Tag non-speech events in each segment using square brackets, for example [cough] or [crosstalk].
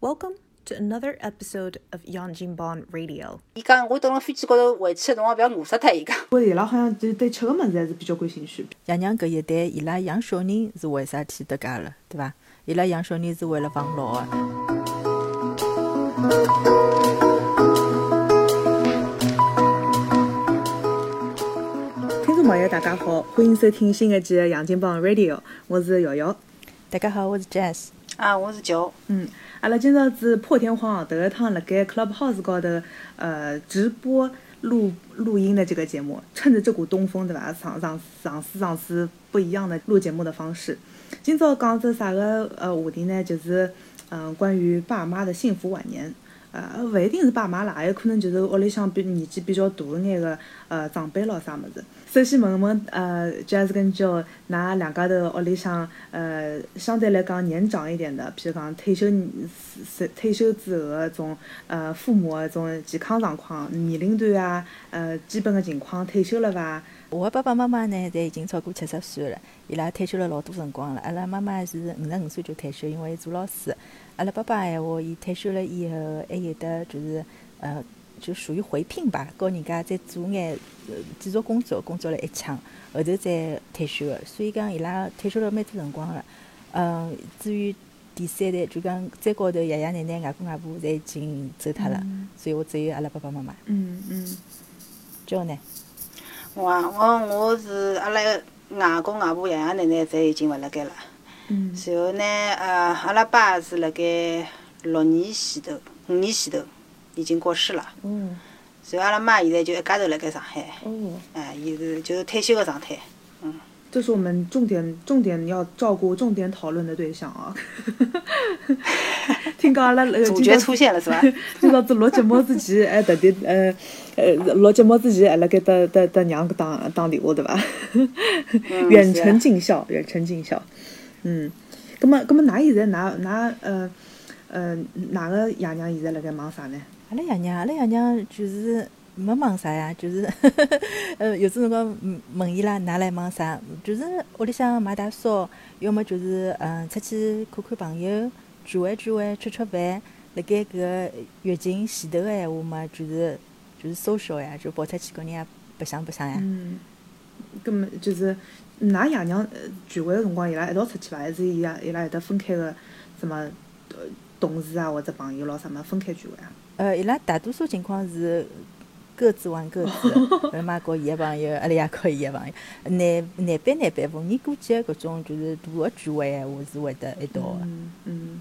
Welcome to another episode of Yanjinban Radio. 伊讲我等辣飞机高头回去的辰光勿要饿死脱，伊讲。我伊拉好像对对吃个物事还是比较感兴趣。爷娘搿一代，伊拉养小人是为啥体搭界了，对伐？伊拉养小人是为了防老个。听众朋友，大家好，欢迎收听新一季的《杨金帮 Radio》，我是瑶瑶。大家好，我是 Jazz。啊，我是九。嗯，阿拉今朝是破天荒头一趟辣盖 Clubhouse 高头呃直播录录音的这个节目，趁着这股东风，对伐？尝尝尝试尝试不一样的录节目的方式。今朝讲只啥个呃话题呢？就是嗯关于爸妈的幸福晚年。呃，勿一定是爸妈啦，也有可能就是屋里向比年纪比较大一眼个呃长辈咯啥物事。首先问问呃，Jazz 跟 Joe，㑚两家头屋里向呃相对来讲年长一点的，譬如讲退休退休之后个种呃父母个种健康状况、年龄段啊，呃基本个情况退休了伐？我个爸爸妈妈呢，侪已经超过七十岁了，伊拉退休了老多辰光了。阿拉妈妈是五十五岁就退休，因为做老师。阿拉爸爸闲话，伊退休了以后，还有得就是呃，就属于回聘吧，告人家再做眼呃继续工作，工作了一腔，后头再退休个。所以讲伊拉退休了蛮多辰光了。嗯，至于第三代，就讲再高头爷爷奶奶、外公外婆，侪已经走脱了，所以我只有阿拉爸爸妈妈。嗯嗯。叫呢？我啊，我我是阿拉外公外婆、爷爷奶奶侪已经勿辣盖了。嗯。然后呢，呃，阿拉爸是辣盖六年前头、五年前头已经过世了。嗯。然后阿拉妈现在就一家头辣盖上海。哦。哎，伊是就是退休个状态。嗯。这是我们重点重点要照顾、重点讨论的对象啊！[laughs] 听讲阿拉那个主角出现了是吧？[laughs] 今朝子 [laughs] 录节目之前，还特地呃呃录节目之前还辣盖搭搭搭娘打打电话对吧？远程尽孝，远程尽孝。嗯，葛么葛么，㑚现在㑚㑚呃呃㑚个爷娘现在辣盖忙啥呢？阿拉爷娘，阿拉爷娘就是没忙啥呀，就是 [laughs] 呃有种辰光问伊拉㑚来忙啥，就是屋里向买大扫，要么就是嗯出去看看朋友，聚会聚会，吃吃饭。辣盖搿个疫情前头个闲话嘛，就是就是 social 呀，就跑出去跟人家白相白相呀。嗯，葛么就是。㑚爷娘聚会个辰光，伊拉一道出去伐？还是伊拉伊拉有得分开个什么同事啊，或者朋友咯什么分开聚会啊？呃，伊拉大多数情况是各自玩各自，阿 [laughs] 拉妈搞伊个朋友，阿拉爷搞伊个朋友，难难办难办，逢年过节搿种就是大个聚会闲话是会得一道个。嗯嗯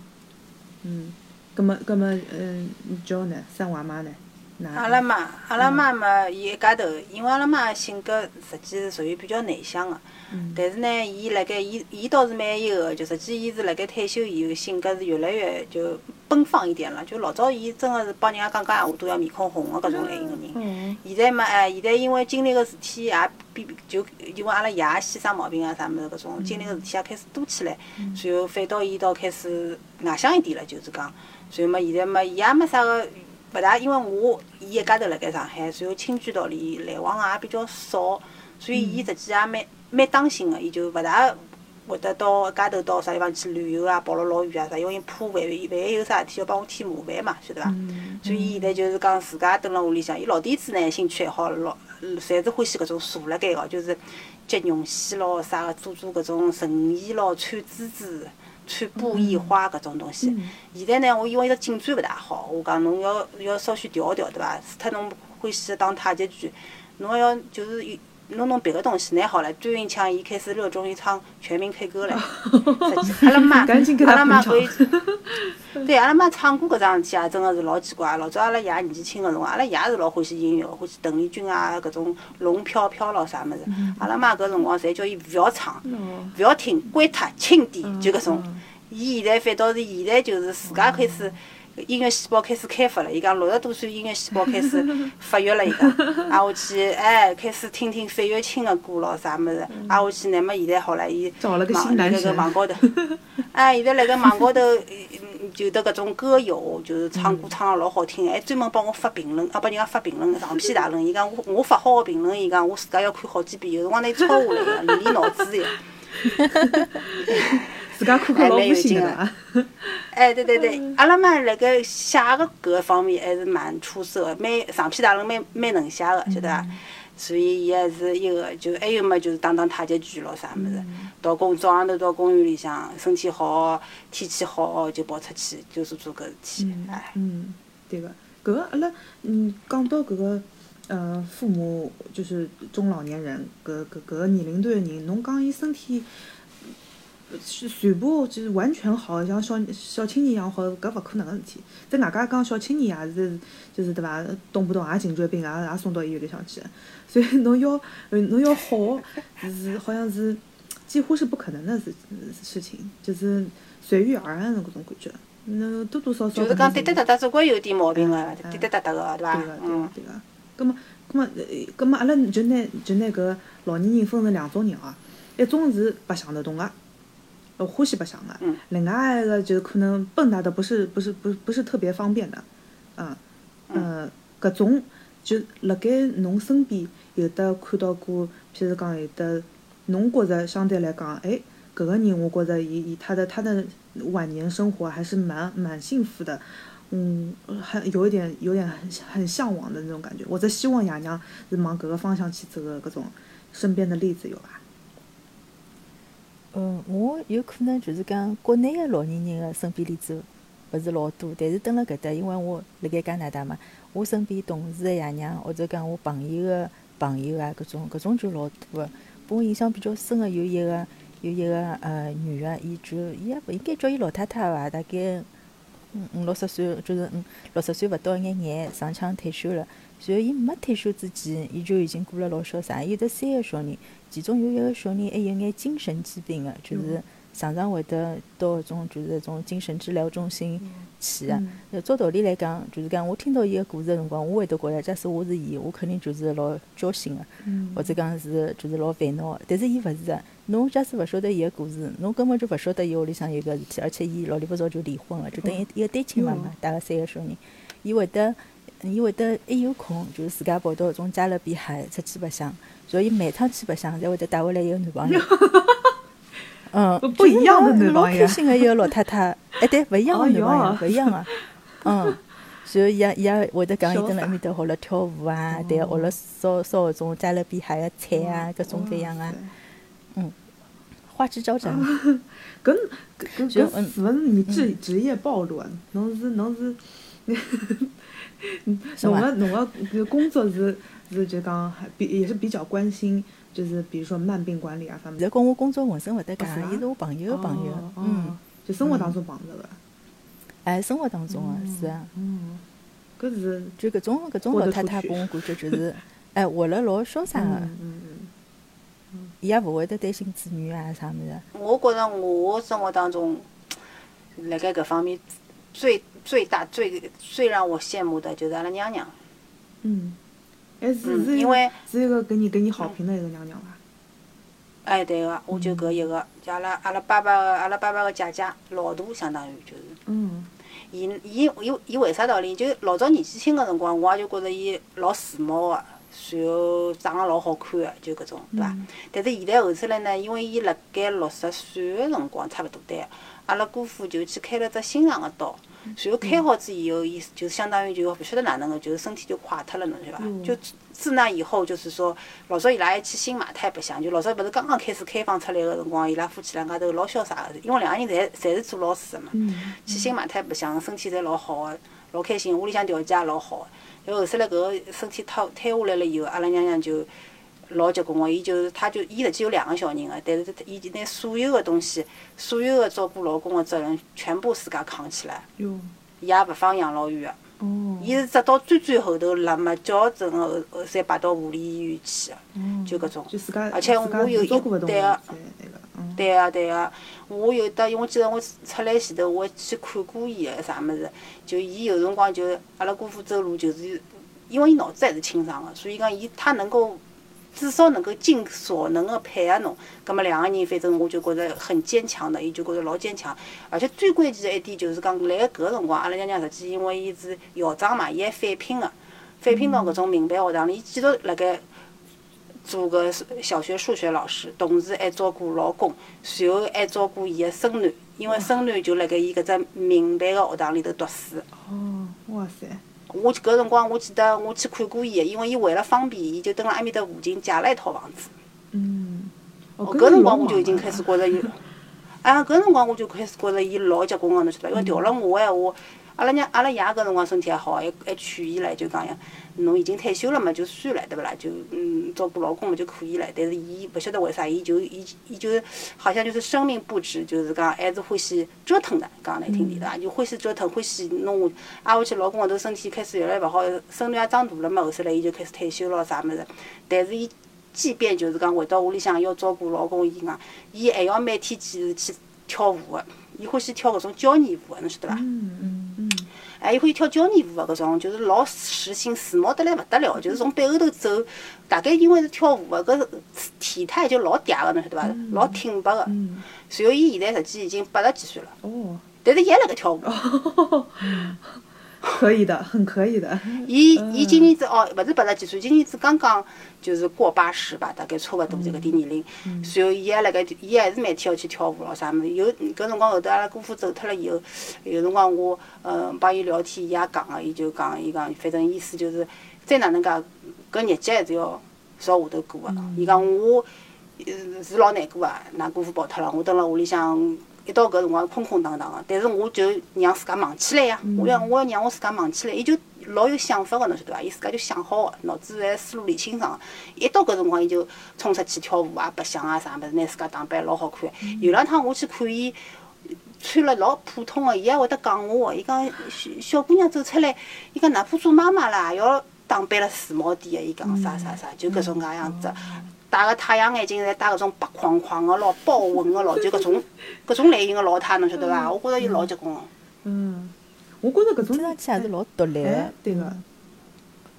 嗯，葛末葛末嗯，叫呢？生娃妈呢？阿拉妈，阿拉妈嘛，伊一家头，因为阿拉妈性格实际是属于比较内向个。但是呢，伊辣盖，伊伊倒是蛮有个，就实际伊是辣盖退休以后，性格是越来越就奔放一点了。就老早伊真个是帮人家讲讲闲话都要面孔红个搿种类型个人。现在嘛，哎，现在因为经历个事体也比就因为阿拉爷先生毛病啊啥物事搿种，经历个事体也开始多起来，然后反倒伊倒开始外向一点了，就是讲。然后嘛，现在嘛，伊也没啥个。勿大，因为我伊一家头辣盖上海，然后亲眷道里来往也比较少，所以伊实际也蛮蛮当心个，伊就勿大会得到一家头到啥地方去旅游啊，跑了老远啊啥，因为伊怕万一万一有啥事体要帮我添麻烦嘛，晓得伐？所以伊现在就是讲自家蹲辣屋里向，伊老底子呢兴趣爱好老，侪是欢喜搿种坐辣盖个，就是接绒线咯啥个，做做搿种成衣咯，穿珠子。穿布艺花搿种东西，现在呢，我因为伊个颈椎勿大好，我讲侬要要稍许调调，对伐？除脱侬欢喜打太极拳，侬要就是弄弄别个东西，拿好了，最近像伊开始热衷于唱全民 K 歌了。[laughs] 阿拉妈，阿拉妈可以，对，阿拉妈唱歌搿桩事体啊，真个是老奇怪。老早阿拉爷年纪轻个辰光，阿拉爷是老欢喜音乐，欢喜邓丽君啊，搿种龙飘飘咯啥物事。阿拉妈搿辰光侪叫伊勿要唱，勿要听，关脱，轻点，就搿种。伊现在反倒是现在就是自家开始。音乐细胞开始开发了，伊讲六十多岁音乐细胞开始发育了，伊讲，[laughs] 挨下去哎，开始听听费玉清的歌咯，啥物事，挨下去，乃末现在好了，伊网辣盖网高头，[laughs] 哎，现在辣盖网高头，就得搿种歌友，就是唱歌唱了老好听，还专门帮我发评论，啊，帮人家发评论，长篇大论，伊讲我我发好个评论，伊讲我自家要看好几遍，有辰光拿伊抄下来个，练练脑子呀。[laughs] 自家看看老有劲心的啊的。伐？哎，[laughs] 对对对，阿拉嘛辣盖写个搿个方面还是蛮出色的，蛮上篇大论蛮蛮能写个，晓得伐？所以伊还是一个，就还有么就是打打太极拳咯啥物事，到公早上头到公园里向，身体好，天气好就跑出去，就是做搿事体，哎。嗯，对个，搿个阿拉嗯讲到搿个呃父母就是中老年人搿搿搿个年龄段的人，侬讲伊身体呃是全部就是完全好，像小小青年一样好，搿勿可能个事体。在外加讲小青年也是就是对伐，动不动也颈椎病，也也送到医院里向去。[laughs] 所以侬要呃侬要好，是好像是几乎是不可能的事事情，就是随遇而安的搿种感觉。侬多多少少就是讲滴滴答答总归有点毛病个哎，滴滴答答个，对伐对个，？对嗯个，，对个。葛么，葛么，呃葛么，阿拉就拿就拿搿老年人分成两种人啊，一种是白相得动个，呃，欢喜白相个嗯；另外一个就是可能蹦跶的不是不是不是不是特别方便的，嗯，呃，搿种就辣盖侬身边有得看到过，譬如讲有得，侬觉着相对来讲，哎，搿个人我觉着伊伊他的他的晚年生活还是蛮蛮幸福的，嗯，很有一点有点很很向往的那种感觉。我在希望爷娘是往搿个方向去走的搿种身边的例子有伐？嗯，我有可能就是讲国内个老年人个身边例子勿是老多，但是蹲辣搿搭，因为我辣盖加拿大嘛，我身边同事个爷娘或者讲我朋友个朋友啊，搿种搿种就老多个。拨我印象比较深个有一个有一个呃女个，伊就伊也勿应该叫伊老太太伐，大概嗯五六十岁，就是嗯六十岁勿到一眼眼，上腔退休了。然后伊没退休之前，伊就已经过了老潇洒。伊有得三个小人，其中有一个小人还有眼精神疾病个，就是常常会得到搿种就是搿种精神治疗中心去个。呃，照道理来讲，就是讲我听到伊个故事个辰光，我会得觉着，假使我是伊，我肯定就是老焦心个，或者讲是就是老烦恼个。但是伊勿是个，侬假使勿晓得伊个故事，侬根本就勿晓得伊屋里向有搿事体，而且伊老里八早就离婚了，就等于一个单亲妈妈带了三个小人，伊会得。伊会得一有空，就是自家跑到搿种加勒比海出去白相，所以伊每趟去白相，侪会得带回来一个男朋友。[laughs] 嗯，不一样的男老朋友开心个一个老太太，哎对，勿一样个 [laughs] 哦男朋友哟，勿一样个。嗯，[laughs] 所以伊也伊也会得讲伊蹲辣埃面搭学了跳舞啊，对，学了烧烧搿种加勒比海个菜啊，各种各样啊，嗯花枝招展。搿搿搿是勿是你职职业暴露啊？侬是侬是，什么侬个侬个搿工作是是就讲还比也是比较关心，就是比如说慢病管理啊方面。现在跟我工作浑身勿搭界伊是我朋友个朋友哦，嗯哦，就生活当中碰着个。哎，生活当中个是啊。嗯，搿是就搿种搿种老太太拨我感觉就是，[laughs] 哎，活了老潇洒个，嗯嗯伊也勿会得担心子女啊啥物事。我觉着我生活当中，辣盖搿方面最最大最最让我羡慕的就是阿拉娘娘。嗯，哎是嗯是因为是一个给你给你好评的一个娘娘伐？哎，对个，我就搿一个，就阿拉阿拉爸爸个阿拉爸爸个姐姐，老大相当于就是。嗯伊伊伊伊为啥道理？就老早年纪轻个辰光，我也就觉着伊老时髦个，然后长得老好看个，就搿种，对伐？但是现在后头来呢，因为伊辣盖六十岁个辰光差勿多对，阿拉姑父就去开了只心脏个刀，然后开好之以后，伊就相当于就勿晓得哪能个，就是身体就垮脱了，侬晓得伐？就自自那以后，就是说老早伊拉还去新马泰白相，就老早勿是刚刚开始开放出来个辰光，伊拉夫妻两家头老潇洒个，因为两个人侪侪是做老师个嘛。嗯去新马泰白相，身体侪老好个，老开心，屋里向条件也老好个。然后后头来搿个身体瘫瘫下来了以后，阿拉娘娘就老结棍个，伊就是他就伊实际有两个小人个，但是伊就拿所有个东西，所有个照顾老公个责任全部自家扛起来，哟。伊也勿放养老院。个。哦。伊是直到最最后头辣末矫正个后，后才摆到护理医院去个，就搿种。就自家而且我有一对个对个、对个、我有得，因为我记得我出来前头，我去看过伊个啥物事，就伊有辰光就阿拉姑父走路就是，因为伊脑子还是清爽个，所以讲伊他能够至少能够尽所能个配合侬，葛末两个人反正我就觉着很坚强的，伊就觉着老坚强，而且最关键的一点就是讲，辣盖搿个辰光，阿拉娘娘实际因为伊是校长嘛，伊还返聘个，返聘到搿种民办学堂里，伊继续辣盖。做个小学数学老师，同时还照顾老公，随后还照顾伊个孙囡，因为孙囡就辣盖伊搿只民办个学堂里头读书。哦，哇塞，我搿辰光我记得我去看过伊个，因为伊为了方便，伊就蹲辣埃面搭附近借了一套房子。嗯，哦，哦，搿辰光我就已经开始觉着伊，啊，搿辰光我就开始觉着伊老结棍个，侬晓得伐？因为调了我个闲话，阿拉娘阿拉爷搿辰光身体还好，还还劝伊唻，就讲呀，侬已经退休了嘛，就算了，对勿啦？就嗯，照顾老公嘛就可以了。但是伊勿晓得为啥，伊就伊伊就好像就是生命不止，就是讲还是欢喜折腾的，讲难听点对伐？就欢喜折腾，欢喜弄我。挨下去老公后头身体开始越来越勿好，孙女也长大了嘛，后头来伊就开始退休咯啥物事。但是伊即便就是讲回到屋里向要照顾老公，伊讲伊还要每天坚持去跳舞个，伊欢喜跳搿种交谊舞个，侬晓得伐？嗯嗯嗯，哎，伊欢喜跳交谊舞个搿种，就是老时兴时髦得来勿得了，就是从背后头走，大概因为是跳舞个，搿体态就老嗲个，侬晓得伐？老挺拔个。嗯，随后伊现在实际已经八十几岁了，哦，但是伊还辣盖跳舞。[laughs] 可以的，很可以的。[laughs] 伊伊今年子哦，勿是八十几岁，今年子刚刚就是过八十吧，大概差勿多这个点年龄。随后伊还辣盖，伊还是每天要去跳舞咯啥物事。有搿辰光后头阿拉姑父走脱了以后，有辰光我嗯帮伊聊天，伊也讲个，伊就讲伊讲，反正意思就是再哪能介，搿日脚还是要朝下头过个。伊讲我呃是老难过个，㑚姑父跑脱了，我蹲辣屋里向。一到搿辰光空空荡荡个，但是我就让自家忙起来呀！我要我要让我自家忙起来，伊就老有想法个，侬晓得伐？伊自家就想好个，脑子侪思路理清爽个。一到搿辰光，伊就冲出去跳舞啊、白相啊啥物事，拿自家打扮老好看。有两趟我去看伊，穿了老普通个，伊还会得讲我个。伊讲小小姑娘走出来，伊讲哪怕做妈妈啦，也要打扮了时髦点个。伊讲啥啥啥，就搿种介样子。戴个太阳眼镜，侪戴搿种白框框个咯，豹纹个咯，就搿种 [laughs] 搿种类型个老太，侬晓得伐？我觉着伊老结棍个。嗯，我觉着搿种看上去还是老独立。对个，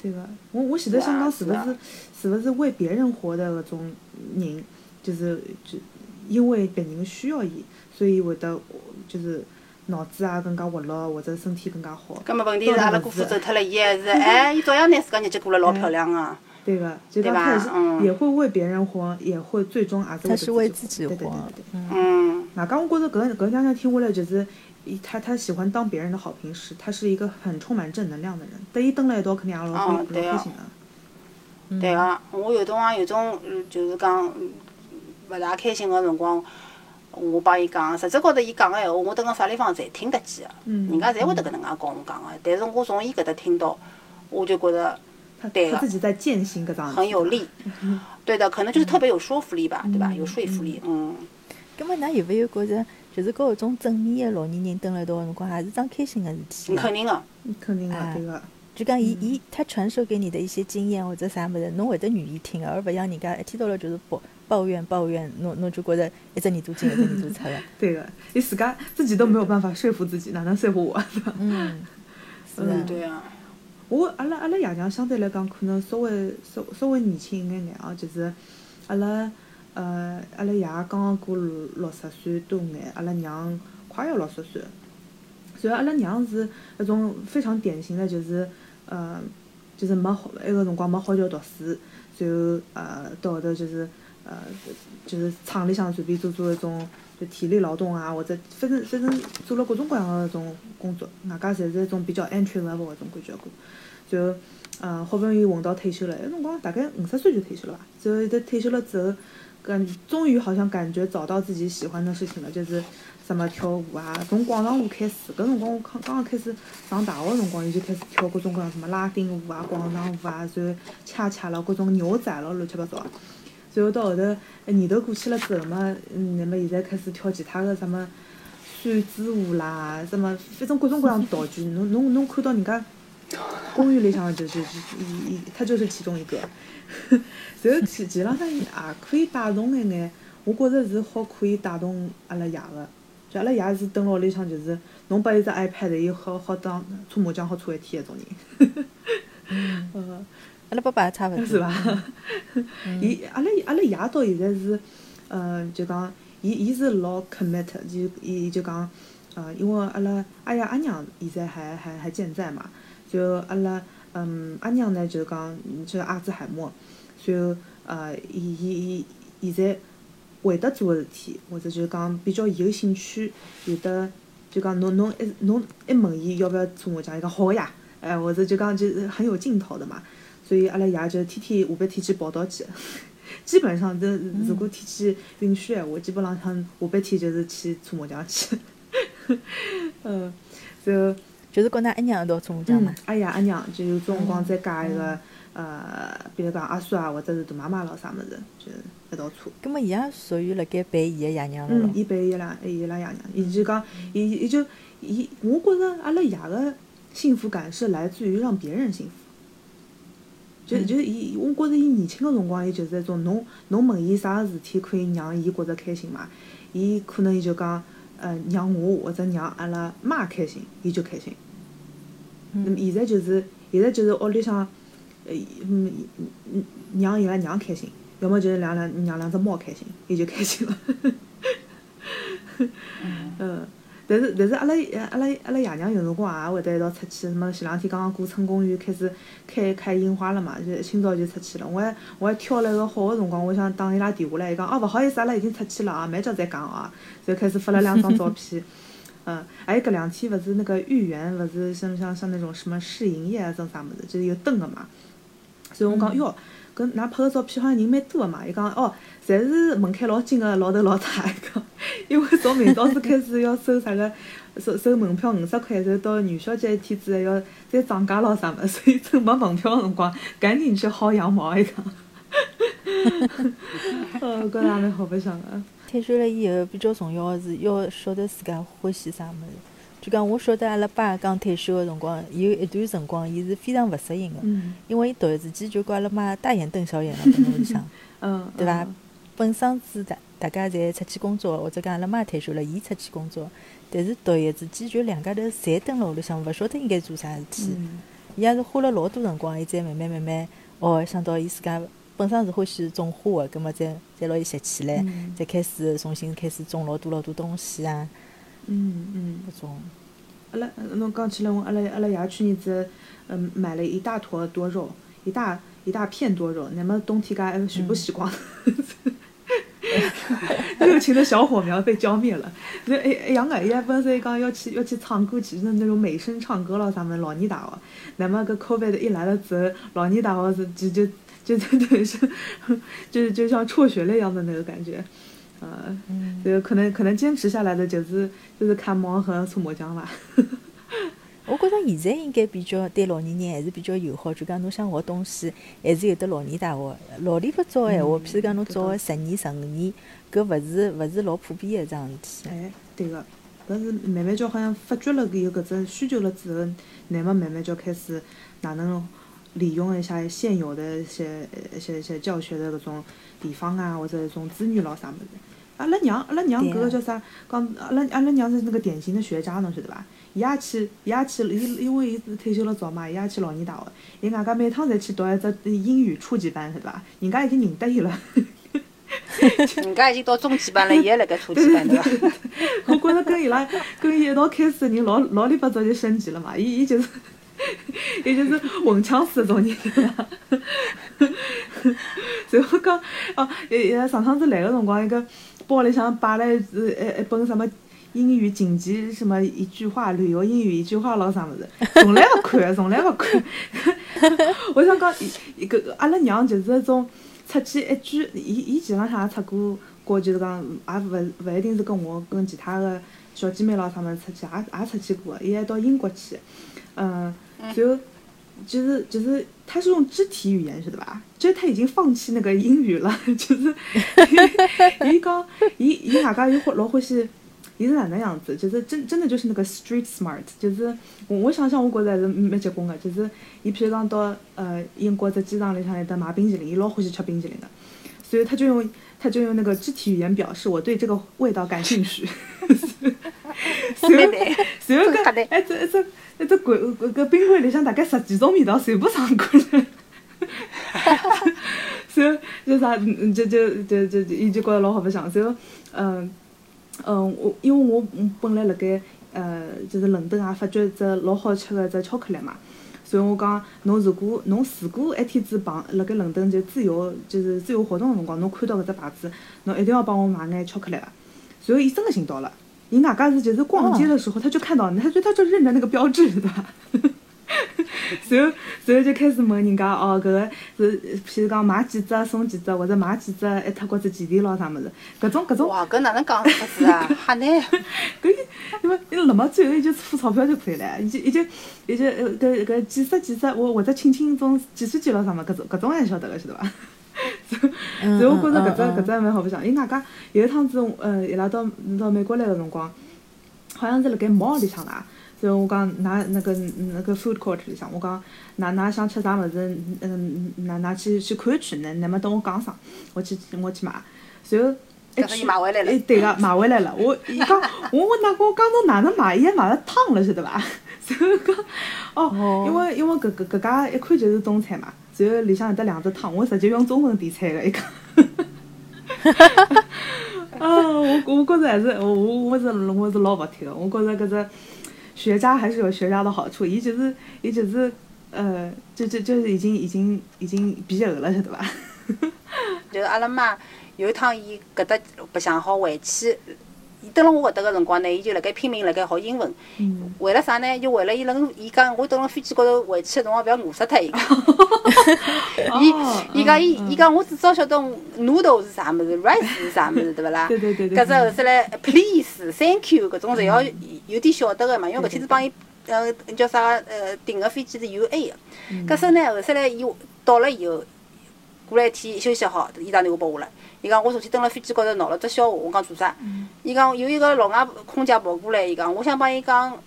对个。我我前头想讲，是勿是啊是是勿是为别人活的搿种人，就是就因为别人需要伊，所以会得就是脑子啊更加活络，或者身体更加好。搿么问题是阿拉姑父走脱了，伊还是哎，伊照样拿自家日脚过了老漂亮个。对个，就对吧讲他也是嗯也会为别人活，也会最终也是他是为为自己对对对对对。嗯，外加我觉着搿搿两天听下来，就是伊他他喜欢当别人的好评师，他是一个很充满正能量的人。跟伊蹲辣一道，肯定也老开心的。对个，我有辰光有种嗯就是讲嗯勿大开心个辰光，我帮伊讲，实质高头伊讲个闲话，我蹲个啥地方侪听得见个，嗯人家侪会得搿能介跟我讲个。但是我从伊搿搭听到，我就觉着他对个他自己在践行搿桩事体。很有力。对的，可能就是特别有说服力吧，对吧？有说服力，嗯。葛末㑚有没有觉着，就是跟搿种正面的老年人蹲辣一道个辰光，也是桩开心的事体呢？肯定个，嗯肯定哎的，对个。就讲伊伊他传授给你的一些经验或者啥物事，侬会得愿意听个，而不像人家一天到头就是抱抱怨抱怨，侬侬就觉得一只耳朵进一只耳朵出了。对个，你自家自己都没有办法说服自己，哪能说服我？嗯，是嗯的，对啊，我阿拉阿拉爷娘相对来讲可能稍微稍稍微年轻一眼眼啊，就是阿拉呃阿拉爷刚刚过六十岁多眼，阿拉娘快要六十岁。所以阿拉娘是那种非常典型的，就是呃就是没好埃个辰光没好叫读书，然后呃到后头就是呃就是厂里向随便做做一种就体力劳动啊，或者反正反正做了各种各样的种工作，外加侪是一种比较 entry level 的种感觉过。然后，嗯，好不容易混到退休了，那辰光大概五十岁就退休了吧。然后在退休了之后，感终于好像感觉找到自己喜欢的事情了，就是什么跳舞啊，从广场舞开始。搿辰光我刚刚刚开始上大学辰光，伊就开始跳各种各样什么拉丁舞啊、广场舞啊，然后恰恰了各种牛仔了，乱七八糟。然后到后头呃年头过去了之后嘛，嗯，那么现在开始跳其他的什么扇子舞啦，什么反正各种各样的道具，侬侬侬看到人家公园里向就就就伊伊他就是其中一个。[laughs] 然后前前浪向也可以带动一眼，我觉着是好可以带动阿拉爷个。就阿拉爷是蹲辣屋里向，就是侬拨伊只 iPad，伊好好当搓麻将好搓一天搿种人。[laughs] 嗯。阿拉爸爸也差勿多，是伐？伊阿拉阿拉爷到现在是，呃，就讲伊伊是老 commit，就伊就讲，呃，因为阿拉阿爷阿娘现在还还还健在嘛，就阿拉嗯阿娘呢就讲就是阿兹海默，随后呃，伊伊伊现在会得做个事体，或者就讲比较伊有兴趣，有的就讲侬侬一侬一问伊要勿要做我讲，伊讲好个呀，哎，或者就讲就是很有劲头的嘛。所以阿拉爷就天天下半天去报道去，[laughs] 基本上都如果天气允许闲话，基本上上下半天就是去搓麻将去。[laughs] 嗯，然后就是跟㑚阿娘一道搓麻将嘛嗯。，阿爷阿娘就有种辰光再加一个呃，比如讲阿叔啊，或者是大妈妈咯啥物事，就一道搓。葛末伊也属于辣盖陪伊个爷娘了嗯咯，。伊陪伊拉伊拉爷娘，伊就讲，伊伊就伊，我觉着阿拉爷个幸福感是来自于让别人幸福。就嗯就是伊，我觉着伊年轻个辰光，伊就是一种侬侬问伊啥事体可以让伊觉着开心嘛，伊可能伊就讲，呃，让我或者让阿拉妈开心，伊就开心。那么现在就是现在就是屋里向，呃，嗯，嗯让伊拉娘开心，要么就是让两让两只猫开心，伊就开心了。[laughs] 嗯，但是但是阿拉阿拉阿拉爷娘有辰光也会得一道出去，什么前两天刚刚过春公园开始开开樱花了嘛，就一清早就出去了。我还我还挑了一个好个辰光，我想打伊拉电话来，伊讲哦勿好意思，阿拉已经出去了啊，蛮叫再讲啊，就开始发了两张照片。[laughs] 嗯，还有搿两天勿是那个豫园，勿是像像像那种什么试营业啊，种啥物事，就是有灯个嘛。所以我讲哟，搿㑚拍个照片好像人蛮多个嘛。伊讲哦，侪是门槛老紧个老头老太。伊讲，因为从明朝子开始要收啥个收收门票五十块，然后到元宵节一天之后要再涨价咯啥物事，所以趁没门票个辰光，赶紧去薅羊毛。伊讲，呃，搿也蛮好白相个。退休了以后，比较重要个是要晓得自家欢喜啥物事。就讲我晓得阿拉爸刚退休个辰光，有一段辰光，伊是非常勿适应个，嗯因为伊突然之间就跟阿拉妈大眼瞪小眼了，蹲辣屋里向。嗯，对伐嗯？本身子大大家侪出去工作，或者讲阿拉妈退休了，伊出去工作，但是突然之间就两家头侪蹲辣屋里向，勿晓得应该做啥事体。嗯伊也是花了老多辰光，伊才慢慢慢慢哦想到伊自家本身是欢喜种花个，葛末再再拿伊拾起来，嗯再开始重新开始种老多老多东西啊，嗯嗯。搿种。阿拉，呃侬讲起来，我阿拉阿拉爷去年子，嗯，买了一大坨多肉，一大一大片多肉，那么冬天家还洗不洗光？[laughs] 热情的小火苗被浇灭了。那一一样个，伊还本身讲要去要去唱歌去，就是那种美声唱歌咯啥么老年大学。那么搿 COVID 一来了之后，老年大学是就就就就等于是，就是 [laughs] 就像辍学了一样的那个感觉，呃，嗯，这个可能可能坚持下来的就是就是看猫和搓麻将吧。[laughs] 我觉着现在应该比较对老年人还是比较友好，就讲侬想学东西，还是有的老年大学。老里不早个闲话，嗯譬如讲侬早个十年、十五年，搿勿是勿是老普遍个一桩事体。哎，对个，搿是慢慢叫好像发觉了有搿只需求了之后，乃末慢慢叫开始哪能利用一下现有的一些一些一些教学的搿种地方啊，或者一种资源咯啥物事。阿拉娘，阿拉娘搿个叫啥？讲阿拉阿拉娘是那个典型的学渣，侬晓得伐？伊也去，伊也去，伊因为伊是退休了早嘛，伊也去老年大学。伊外加每趟侪去读一只英语初级班，晓得伐？人家已经认得伊了。人家已经到中级班了，伊还辣盖初级班对伐？我觉着跟伊拉跟伊一道开始的人老老里八早就升级了嘛，伊伊就是，伊就是混腔式的种人，[laughs] 对伐？然后讲哦，伊伊上趟子来个辰光，一个包里向摆了一一一本什么英语紧急什么一句话旅游英语一句话咯啥物事，从来勿看，从来勿看。[laughs] 我想讲，伊伊个阿拉娘就是那种出去一句，伊伊前浪向也出过过，就是讲也勿勿一定是跟我跟其他个小姐妹咯啥物事出去，也也出去过的，伊还到英国去，嗯，然后就是就是他是用肢体语言，晓得吧？就是他已经放弃那个英语了，[laughs] 就是 [laughs] 伊讲伊伊外加又欢老欢喜。伊是哪能样子？就是真真的就是那个 street smart，就是我我想想，我觉着还是蛮结棍的。就是伊譬如讲到呃英国在机场里向有得买冰淇淋，伊老欢喜吃冰淇淋的，所以他就用他就用那个肢体语言表示我对这个味道感兴趣。随后随后真吓人搿哎这这一只柜搿搿冰柜里向大概十几种味道全部上过来。随后就啥，就就就就就伊就觉着老好白相。随后，嗯嗯，我因为我本来辣盖呃就是伦敦也发觉一只老好吃个一只巧克力嘛，所以我讲，侬如果侬如果一天子碰辣盖伦敦就自由就是自由活动个辰光，侬看到搿只牌子，侬一定要帮我买眼巧克力个。随后伊真个寻到了，伊外加是就是逛街的时候，他就看到，他就他就认得那个标志，对伐？随后，然后就开始问人家哦，搿个是，譬如讲买几只送几只，或者买几只一脱或者几钿咯啥物事，搿种搿种。哇，搿哪能讲法子啊？吓难。搿伊因为因为辣么最后伊就付钞票就可以了，伊就伊就伊就搿搿几十几只，或或者亲亲种计算机咯啥物事搿种搿种还晓得个晓得伐？所以我觉着搿只搿只蛮好白相。伊外加有一趟子，呃，伊拉到到美国来个辰光，好像是辣盖 mall 里向啦。所以我讲，㑚那个那个 food court 里向，我讲，㑚㑚想吃啥物事，嗯，㑚㑚去去看一圈，㑚㑚么等我讲声，我去我去买。随后一去，哎，对个，买回来了。我伊 [laughs] 讲，我问㑚我讲侬哪能买？伊还买了烫了，晓得伐？[laughs] 随后讲，哦，因为因为搿搿搿家一看就是中餐嘛。然后里向有得两只汤，我直接用中文点菜个，伊讲。[laughs] 啊，我我觉着还是我我我是我是老服帖个，我觉着搿只。学渣还是有学渣的好处，伊就是，伊就是，呃，就就就是已经已经已经毕业了，晓得吧？[laughs] 就是阿拉妈有一趟，伊搿搭白相好回去。伊蹲辣我搿搭个辰光呢，伊就辣盖拼命辣盖学英文。为了啥呢？就为了伊辣伊讲我等辣飞机高头回去个辰光，勿要饿死脱伊。伊伊讲伊伊讲我至少晓得 noodle 是啥物事，[laughs] rice 是啥物事，对勿啦？对对对搿只后首来 please，thank you，搿种侪要有点晓得个嘛。因为搿天是帮伊呃叫啥呃订个飞机是 UA 个。搿首呢后首来伊到了以后，过了一天休息好，伊打电话拨我了。伊讲我昨天蹲辣飞机高头闹了只笑话，我讲做啥？伊讲有一个老外空姐跑过来，伊讲我想帮伊讲，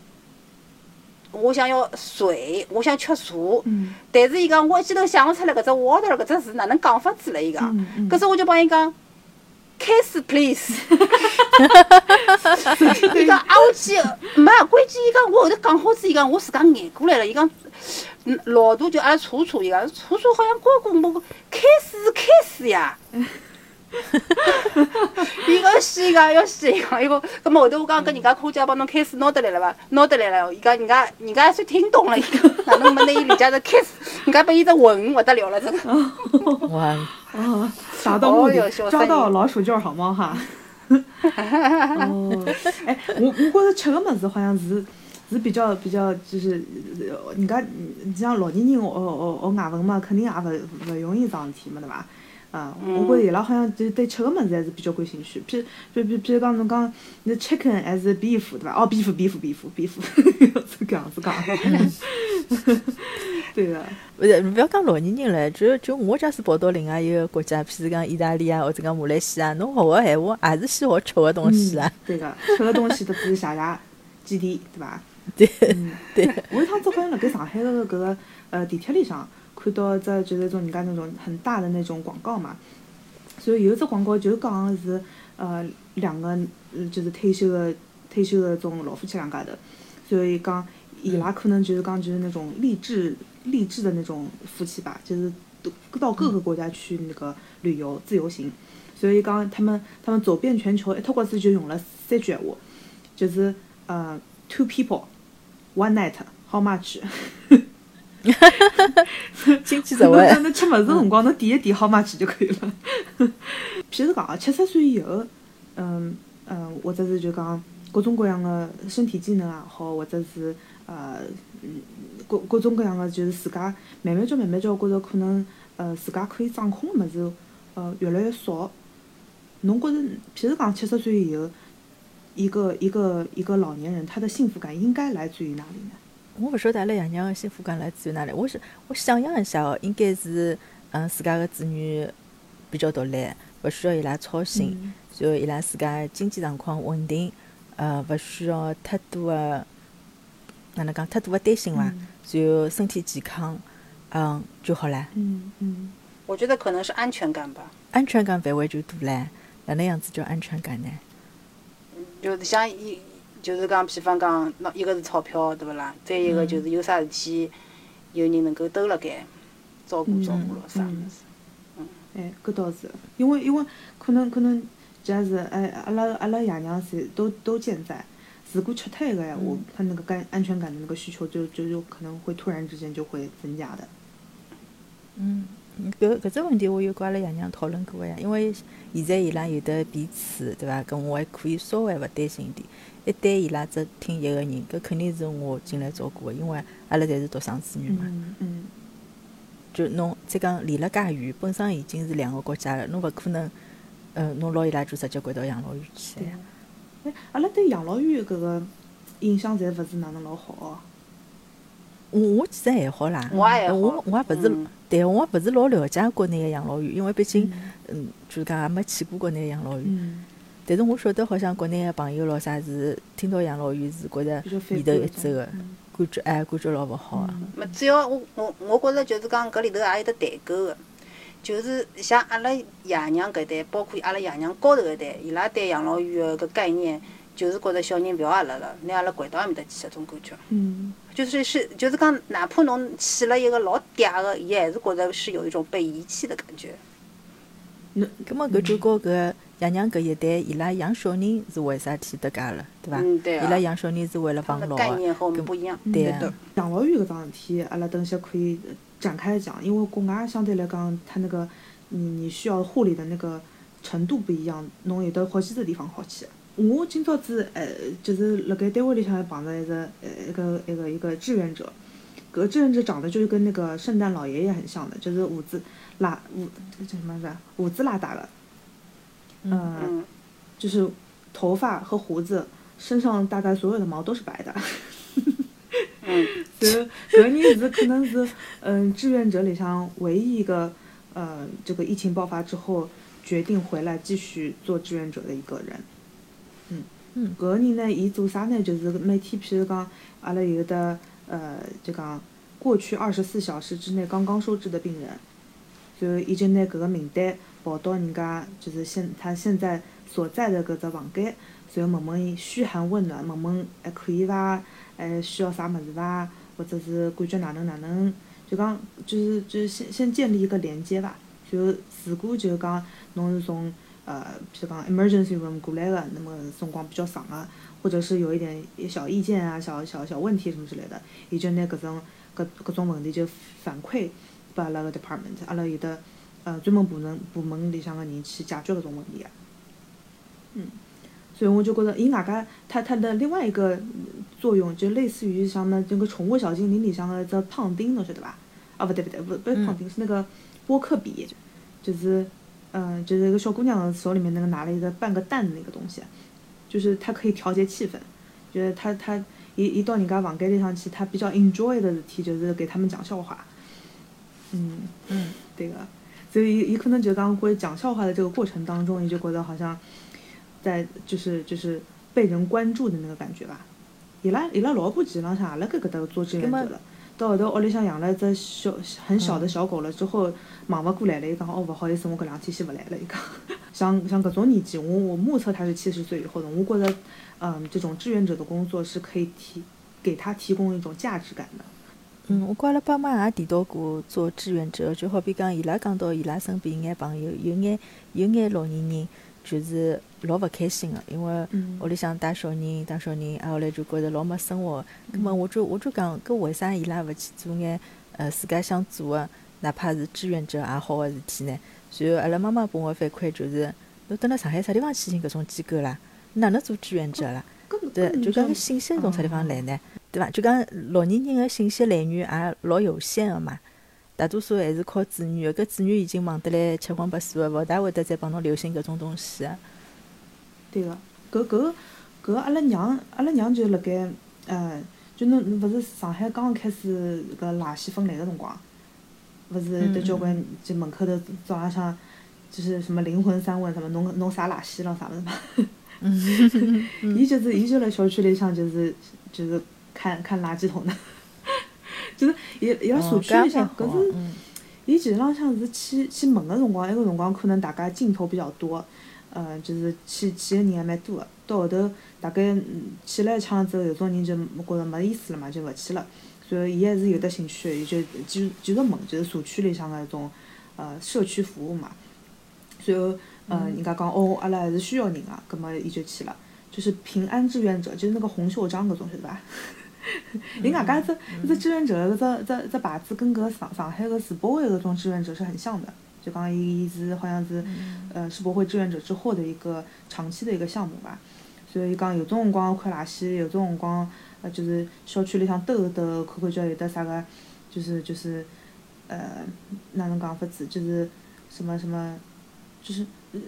我想要水，我想吃茶。但是伊讲我一记头想勿出来搿只 water 搿只字哪能讲法子了？伊讲，搿时我就帮伊讲，kiss please。[laughs] 伊讲啊，我去，没关键。伊讲我后头讲好子，伊讲我自家眼过来了。伊讲，老大就阿拉楚楚，伊讲楚楚好像高过我，kiss 是 kiss 呀。[laughs] 伊个死个要死伊个，伊个，咁么后头我讲跟人家空姐帮侬 kiss 拿得来了伐？拿得来了，伊讲人家人家还算听懂了，伊 [laughs] 个哪能没拿伊理解成 kiss？人家拨伊只吻勿得了了，真 [laughs] 个。哇啊！达到目的，抓到老鼠就是好猫哈。哦，哎，我我觉着吃个物事好像是是比较比较，就是人家像老年人学学学外文嘛，肯定也勿勿容易桩事体嘛，对伐？啊，我觉着伊拉好像就对吃个物事还是比较感兴趣。譬譬譬譬如讲侬讲，那 chicken 还是 beef 对伐？哦，beef beef beef beef，是 [laughs] 搿样子讲。[laughs] 对个。勿是，勿要讲老年人了，就就我假使跑到另外一个国家，譬如讲意大利啊，或者讲马来西亚，侬学个闲话也是先学吃个东西啊。对个，吃个东西特别是谢谢基地，对伐？对。对。我一趟子好像辣盖上海个搿个呃地铁里向。看到只就是一种人家那种很大的那种广告嘛，所以有一只广告就讲是呃两个就是退休的退休的种老夫妻两家头，所以讲伊拉可能就是讲就是那种励志励志的那种夫妻吧，就是到各个国家去那个旅游自由行，所以讲他们他们走遍全球一脱过子就用了三句话，就是呃 two people one night how much。哈哈哈经济实惠。侬吃物事辰光，侬点一点好嘛去就可以了。[laughs] 譬如讲，七十岁以后，嗯嗯，或者是就讲各种各样的身体机能也好，或者是呃各各种各样的，就是自家慢慢叫慢慢叫，觉着可能呃自家可以掌控的物事，呃越来越少。侬觉着，譬如讲七十岁以后，一个一个一个老年人，他的幸福感应该来自于哪里呢？我勿晓得阿拉爷娘个幸福感来自于哪里。我是我想象一下哦，应该是嗯，自家个子女比较独立，勿需要伊拉操心，然后伊拉自家经济状况稳定，呃，勿需要太多个哪能讲太多个担心伐？然后身体健康，嗯，就好唻。嗯嗯。我觉得可能是安全感吧。安全感范围就大唻，哪能样子叫安全感呢？就是像一。就是讲，比方讲，喏，一个是钞票，对勿啦？再一个就是有啥事体，有人能够兜辣盖，照顾照顾咯，啥物事。嗯。哎，搿倒是，因为因为可能可能，假是哎，阿拉阿拉爷娘侪都都健在，如果吃脱一个闲话，他那个感安全感的那个需求就就有可能会突然之间就会增加的。嗯，搿搿只问题我有跟阿拉爷娘讨论过个呀，因为现在伊拉有的彼此，对伐？搿我还可以稍微勿担心一点。一旦伊拉只听一个人，搿肯定是我进来照顾个，因为阿拉侪是独生子女嘛。嗯嗯就侬再讲离了介远，本身已经是两个国家了，侬勿可能，呃，侬拿伊拉就直接关到养老院去对呀。。哎，阿拉对养老院搿个印象侪勿是哪能老好哦。我我其实还好啦，我也还好我我也勿是嗯，对我也勿是老了解国内个养老院，因为毕竟，嗯，就是讲也没去过国内个养老院。嗯，但是我晓得，好像国内个朋友咾啥是听到养老院是觉着里头一走个，嗯。感觉哎感觉老勿好个。么主要我我我觉着就是讲搿里头也有得代沟个，就是像阿拉爷娘搿代，包括阿拉爷娘高头搿代，伊拉对养老院个搿概念，就是觉着小人勿要阿拉了，拿阿拉掼到埃面搭去搿种感觉。嗯就是是就是讲，哪怕侬起了一个老嗲个，伊还是觉着是有一种被遗弃的感觉。葛末搿就告搿爷娘搿一代，伊拉养小人是为啥体搭界了，对伐？嗯对啊伊拉养小人是为了防老个。概念和我们不一样。对。养老院搿桩事体，阿拉等歇可以呃展开讲，因为国外相对来讲，它那个你你需要护理的那个程度不一样，侬有的好几个地方好去。我今朝子呃，就是辣盖单位里向还碰着一个呃一个一个一个志愿者，搿个志愿者长得就是跟那个圣诞老爷爷很像的，就是胡子拉胡这叫什么来着？胡子拉碴的，嗯，嗯，就是头发和胡子，身上大概所有的毛都是白的。嗯，搿搿人是可能是嗯志愿者里向唯一一个呃这个疫情爆发之后决定回来继续做志愿者的一个人。嗯搿个人呢，伊做啥呢？就是每天，譬如讲，阿拉有的呃，就讲过去二十四小时之内刚刚收治的病人，就伊就拿搿个名单跑到人家就是现他现在所在的搿只房间，然后问问伊嘘寒问暖，问问还可以伐？还需要啥物事伐？或者是感觉哪能哪能？就讲就是就是先先建立一个连接伐。就如果就讲侬是从呃，比如讲 emergency room 过来的，那么辰光比较长啊，或者是有一点小意见啊、小小小问题什么之类的，伊就拿搿种搿搿种问题就反馈拨阿拉个 department，阿拉有的呃专门部门部门里向个人去解决搿种问题个。嗯，所以我就觉得，伊外加它它的另外一个作用，就类似于像那这个宠物小精灵里向个只胖丁，侬晓得伐？啊，不对不对，不不是胖丁，是那个波克比，就是嗯、呃就是一个小姑娘手里面那个拿了一个半个蛋的那个东西，就是它可以调节气氛。觉得她她一一到人家房间里向去，她比较 enjoy 的事体就是给他们讲笑话。嗯嗯，对个，所以伊伊可能就讲会讲笑话的这个过程当中，伊就觉得好像在就是就是被人关注的那个感觉吧。伊拉伊拉老婆基本上也辣盖搿搭做志愿者那么了。到后头屋里向养了一只小很小的小狗了之后，忙勿过来了，伊讲哦勿好意思，我搿两天先勿来了。伊讲，[laughs] 像像搿种年纪，我我目测他是七十岁以后的，我觉得，嗯，这种志愿者的工作是可以提给他提供一种价值感的。嗯，我跟阿拉爸妈也提到过做志愿者，就好比讲伊拉讲到伊拉身边有眼朋友，有眼有眼老年人就是老勿开心个，因为嗯屋里向带小人带小人，啊后来就觉着老没生活。葛末我就我就讲，搿为啥伊拉勿去做眼呃自家想做个，哪怕是志愿者也好个事体呢？然后阿拉妈妈拨我反馈就是，侬蹲辣上海啥地方去寻搿种机构啦？哪能做志愿者啦？对，就讲搿信息从啥地方来呢？对伐？就讲老年人个信息来源也老有限个嘛，大多数还是靠子女个，搿子女已经忙得来七荤八素个，勿大会得再帮侬留心搿种东西个。对个，搿搿搿阿拉娘阿拉娘就辣盖呃，就侬侬勿是上海刚刚开始搿垃圾分类个辰光，勿是有得交关就门口头早浪向就是什么灵魂三问什么侬侬啥垃圾了啥物事嘛。[laughs] 伊就是伊就辣小区里向就是就是看看垃圾桶的，就是伊伊拉社区里向搿是。嗯伊其实浪向是去去问个辰光，埃个辰光可能大家镜头比较多，呃，就是去去个人还蛮多个。到后头大概嗯去了一枪之后，有种人就觉着没意思了嘛，就勿去了。所以伊还是有得兴趣的，伊就继续继续问，就是社区里向个一种呃社区服务嘛。随后呃人家讲哦，阿拉还是需要人个，葛末伊就去了。就是平安志愿者，就是那个洪秀章搿种，晓得伐？伊外加只一只志愿者搿只只只牌子跟搿上上海个世博会搿种志愿者是很像的，就讲伊伊是好像是呃世博会志愿者之后的一个长期的一个项目吧。所以讲有种辰光看垃圾，有种辰光呃就是小区里向兜一兜看看叫有得啥个，就是就是呃哪能讲法子，就是什么什么，就是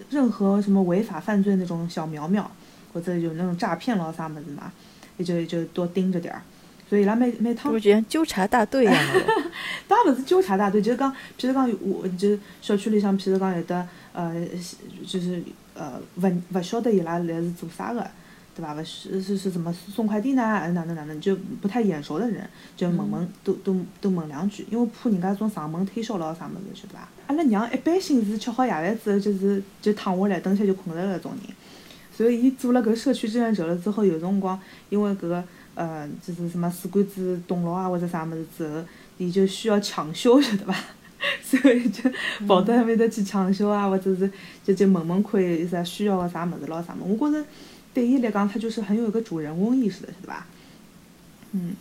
任何什么违法犯罪那种小苗苗，或者有那种诈骗咯啥物事嘛，也就也就多盯着点儿。所以伊拉每每趟我觉得纠察大队一样的。当然勿是纠察大队，就是讲，譬如讲，我就小区里向，譬如讲有的呃，就是呃，勿勿晓得伊拉来是做啥个，对伐？勿是是是怎么送快递呢，还是哪能哪能？就不太眼熟的人，就问问，都都都问两句，因为怕人家种上门推销咯啥物事，晓得伐？阿拉娘一般性是吃好夜饭之后，就是就躺下来，等歇就困着搿种人。所以伊做了搿社区志愿者了之后，有辰光因为搿个呃，就是什么水管子冻牢啊，或者啥物事之后，伊就需要抢修，晓得伐？[laughs] 所以就跑到埃面搭去抢修啊，或者是就就问问看有啥需要个啥物事咯啥物事。我觉着对伊来讲，他就是很有一个主人翁意识的，晓得伐？嗯，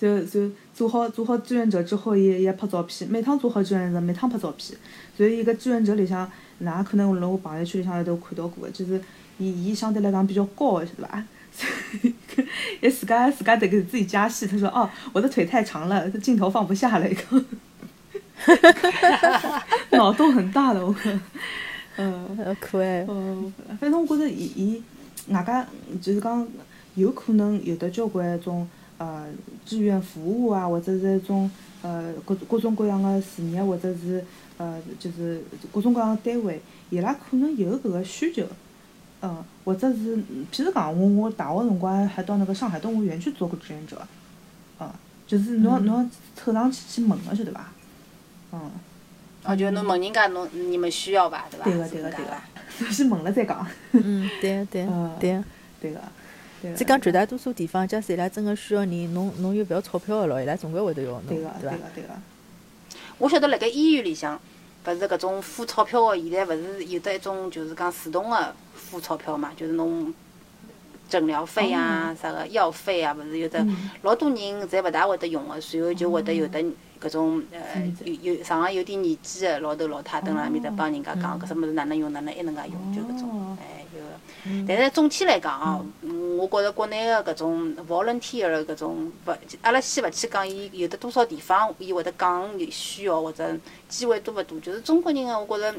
就就做好做好志愿者之后，伊也拍照片，每趟做好志愿者，每趟拍照片。所以伊个志愿者里向，㑚可能辣我朋友圈里向都看到过个，就是伊伊相对来讲比较高个，晓得伐？[laughs] 也自家自家得给自己加戏，他说：“哦，我的腿太长了，镜头放不下了。”一个，[laughs] 脑洞很大的我，嗯，好可爱。嗯，反正我觉着伊伊外加就是讲有可能有的交关种呃志愿服务啊，或者是一种呃各各种各样的事业，或者是呃就是各种各样的单位，伊拉可能有搿个需求。嗯，或者是，譬如讲，我我大学辰光还到那个上海动物园去做过志愿者，嗯，就是侬侬凑上去去问个，晓得伐？嗯，哦，就侬问人家侬你们需要伐，对伐？对个对个对个，[laughs] 侬先问了再讲。[laughs] 嗯，对个对个对个对个。再讲绝大多数地方，假使伊拉真个需要人，侬侬又勿要钞票个咯，伊拉总归会得要侬，对个对个？对个。我晓得辣盖医院里向，勿是搿种付钞票个，现在勿是有得一种就是讲自动个。付钞票嘛，就是侬诊疗费啊，啥个药费啊，勿是有得老多人侪勿大会得用个，随后就会得有的搿种呃有有上行有点年纪个老头老太蹲辣埃面搭帮人家讲搿只物事哪能用，哪能一能介用，就搿种哎有个。但是总体来讲哦，我觉着国内个搿种 volunteer 搿种勿，阿拉先勿去讲伊有得多少地方伊会得讲有需要或者机会多勿多，就是中国人个我觉着。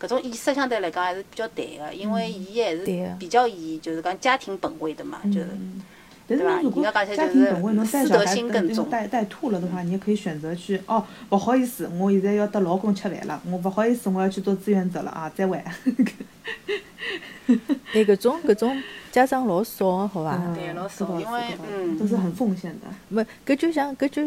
搿种意识相对来讲还是比较淡个，因为伊还是比较以就是讲家庭本位的嘛，就是对伐？如果家庭本位侬带小孩带带吐了的话，你也可以选择去哦，勿好意思，我现在要搭老公吃饭了，我勿好意思，我要去做志愿者了啊，再会。哎，搿种搿种家长老少个，好伐？对，老少，因为嗯，都是很奉献的。勿，搿就像搿就，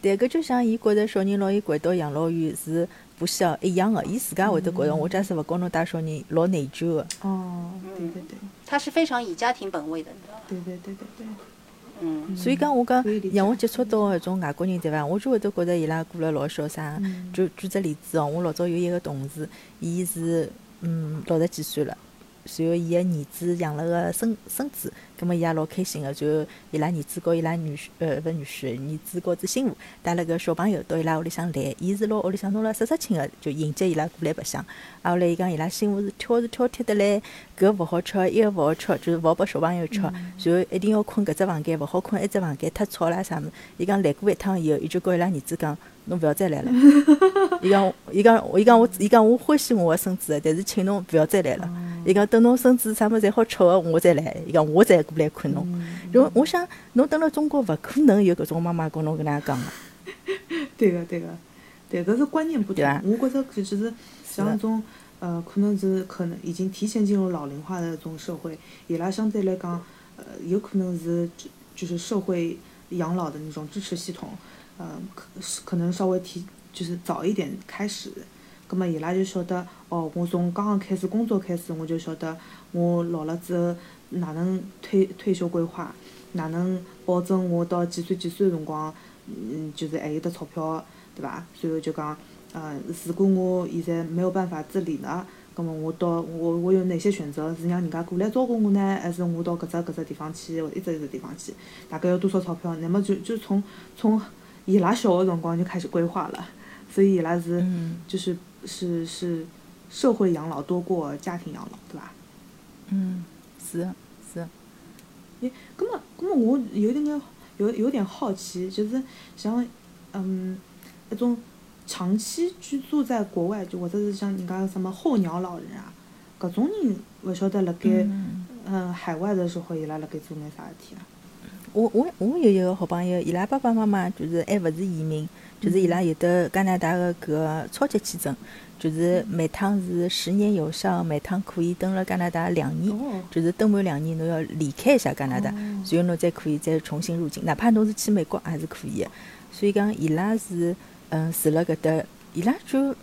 对，搿就像伊觉着小人拿伊掼到养老院是。不需要一样的，伊自家会得觉着，我假使勿教侬带小人，老内疚的。哦，对对对。他是非常以家庭本位的，你知道对对对对对。嗯。所以讲，我讲让我接触到搿种外国人，对伐？我就会得觉着伊拉过了老潇洒。就举只例子哦，我老早有一个同事，伊是嗯六十几岁了。随后，伊个儿子养了个孙孙子，葛末伊也老开心个。随后，伊拉儿子告伊拉女婿，呃，勿是女婿，儿子告子媳妇带了个小朋友到伊拉屋里向来。伊是拿屋里向弄了杀杀青个，就迎接伊拉过来白相。啊，后来伊讲伊拉媳妇是挑是挑剔得来，搿勿好吃，伊个勿好吃，就是勿好拨小朋友吃。随后一定要困搿只房间，勿好困一只房间，太吵啦啥物事。伊讲来过一趟以后，伊就告伊拉儿子讲。侬勿要再来了。[laughs] 伊讲，伊讲，伊讲我，伊讲我欢喜我个孙子，但是请侬勿要再来了。伊讲等侬孙子啥物事侪好吃个，我再来。伊讲我再过来看侬。因为我想，侬等辣中国勿可能有搿种妈妈跟侬搿能讲个。[laughs] 对个，对个，对，搿是观念不同。我觉着就是像种呃，可能是可能已经提前进入老龄化的种社会，伊拉相对来讲，呃，有可能是就是社会养老的那种支持系统。嗯，可可能稍微提就是早一点开始，葛末伊拉就晓得，哦，我从刚刚开始工作开始，我就晓得我老了之后哪能退退休规划，哪能保证我到几岁几岁辰光，嗯，就是还有得钞票，对伐？随后就讲，呃，如果我现在没有办法自理了，葛葛么我到我我有哪些选择？是让人家过来照顾我呢，还是我到搿只搿只地方去，或者一只一只地方去？大概要多少钞票？那么就就从从伊拉小个辰光就开始规划了，所以伊拉是嗯就是是是社会养老多过家庭养老，对伐？嗯，是的是的，诶，葛么葛么我有点眼有有点好奇，就是像嗯那种长期居住在国外，就或者是像人家什么候鸟老人啊，搿种人勿晓得辣盖嗯嗯海外的时候，伊拉辣盖做眼啥事体啊？我我我有一个好朋友，伊拉爸爸妈妈就是还勿是移民，就是伊拉有得加拿大的搿个超级签证，就是每趟是十年有效，每趟可以蹲辣加拿大两年，哦，就是蹲满两年，侬要离开一下加拿大，哦。然后侬再可以再重新入境，哪怕侬是去美国也是可以的。所以讲，伊拉是嗯住辣搿搭，伊拉就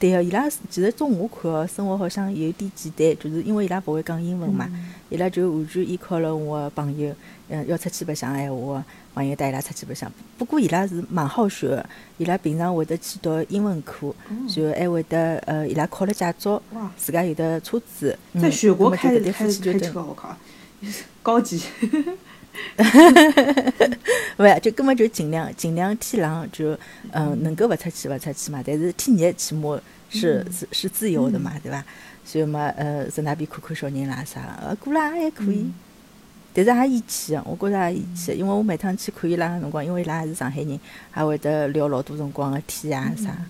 对个，伊拉是其实从我看哦，生活好像有点简单，就是因为伊拉勿会讲英文嘛，嗯。伊拉就完全依靠了我的朋友，嗯，要出去白相闲话，朋友带伊拉出去白相。不过伊拉是蛮好学的，伊拉平常会得去读英文课，然后还会得呃，伊拉考了驾照，自家有的车子，在嗯雪国开开开车，我靠，[laughs] 高级。[laughs] 勿呀，就根本就尽量尽量天冷就嗯、能够勿出去勿出去嘛，但是天热起码是、是是自由的嘛，对伐？所以嘛呃在那边看看小人啦啥，呃过了也还可以。但是也厌气个，我觉着也厌气，因为我每趟去看伊拉个辰光，因为伊拉也是上海人，还会得聊老多辰光个天啊啥。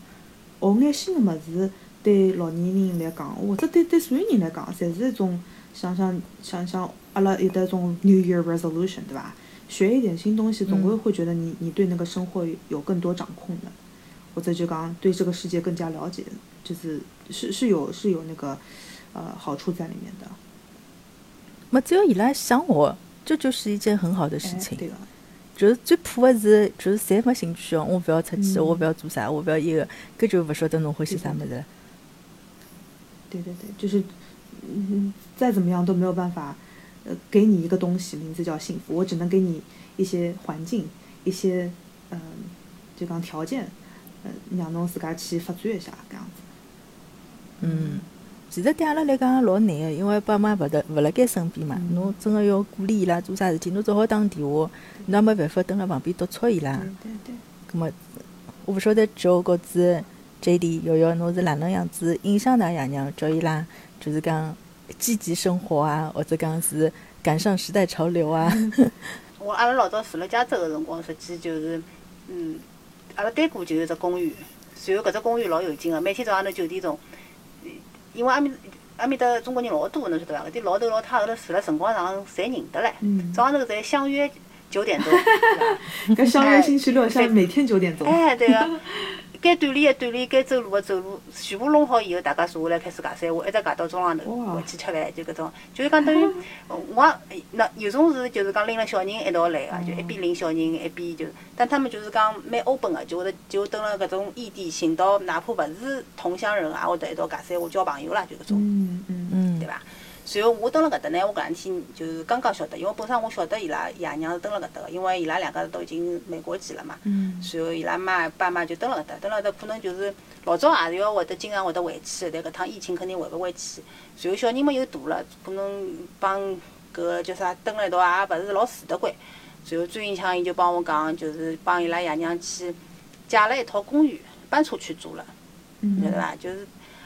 学眼新个物事对老年人来讲，或者对对所有人来讲，侪是一种想想想想阿拉有的种 New Year resolution，对伐？学一点新东西，总归会觉得你你对那个生活有更多掌控的，或者就讲对这个世界更加了解，就是是是有是有那个呃好处在里面的。没只要伊拉想学，这就是一件很好的事哎，情。对个，就是最怕的是，就是谁没兴趣哦，我勿要出去，嗯我勿要做啥，我勿要一个，搿就勿晓得侬欢喜啥物事了。对对对，就是嗯，再怎么样都没有办法，呃，给你一个东西，名字叫幸福，我只能给你一些环境，一些嗯、就讲条件，呃，让侬自家去发展一下，搿样子。嗯，其实对阿拉来讲老难个，因为爸妈勿得勿辣盖身边嘛，嗯侬真个要鼓励伊拉做啥事体，侬只好打电话，侬也没办法蹲辣旁边督促伊拉。对对对。葛末我勿晓得九告子 J D 瑶瑶侬是哪能样子影响㑚爷娘，叫伊拉就是讲积极生活啊，或者讲是赶上时代潮流啊。我阿拉老早住辣加州个辰光，实际就是，嗯，阿拉对过就有只公寓，随后搿只公寓老有劲个，每天早浪头九点钟，因为阿面阿面的中国人老多，侬晓得伐？搿点老头老太后头住辣辰光长侪认得唻，嗯早上头侪相约九点钟，[laughs] 对相约星期六，像每天九点钟。哎，对个、该锻炼的锻炼，该走路的走路，全部弄好以后，大家坐下来开始尬三胡，一直尬到中浪头回去吃饭，就搿种，就是讲等于我也那有种是就是讲拎了小人一道来个，就一边拎小人一边就，但他们就是讲蛮 open 个，就会得就蹲了搿种异地寻到，哪怕勿是同乡人，也会得一道尬三胡交朋友啦，就搿种。嗯嗯嗯对，伐？随后我蹲辣搿搭呢，我搿两天就是刚刚晓得，因为本身我晓得伊拉爷娘是蹲辣搿搭个，因为伊拉两家头都已经美国籍了嘛。嗯随后伊拉妈爸妈就蹲辣搿搭，蹲辣搿搭可能就是老早也是要会得经常会得回去的，但搿趟疫情肯定回勿回去。随后小人嘛又大了，可能帮搿个叫啥蹲辣一道也勿是老住得惯。随后朱云强伊就帮我讲，就是帮伊拉爷娘去借了一套公寓，搬出去住了。嗯晓得伐？就是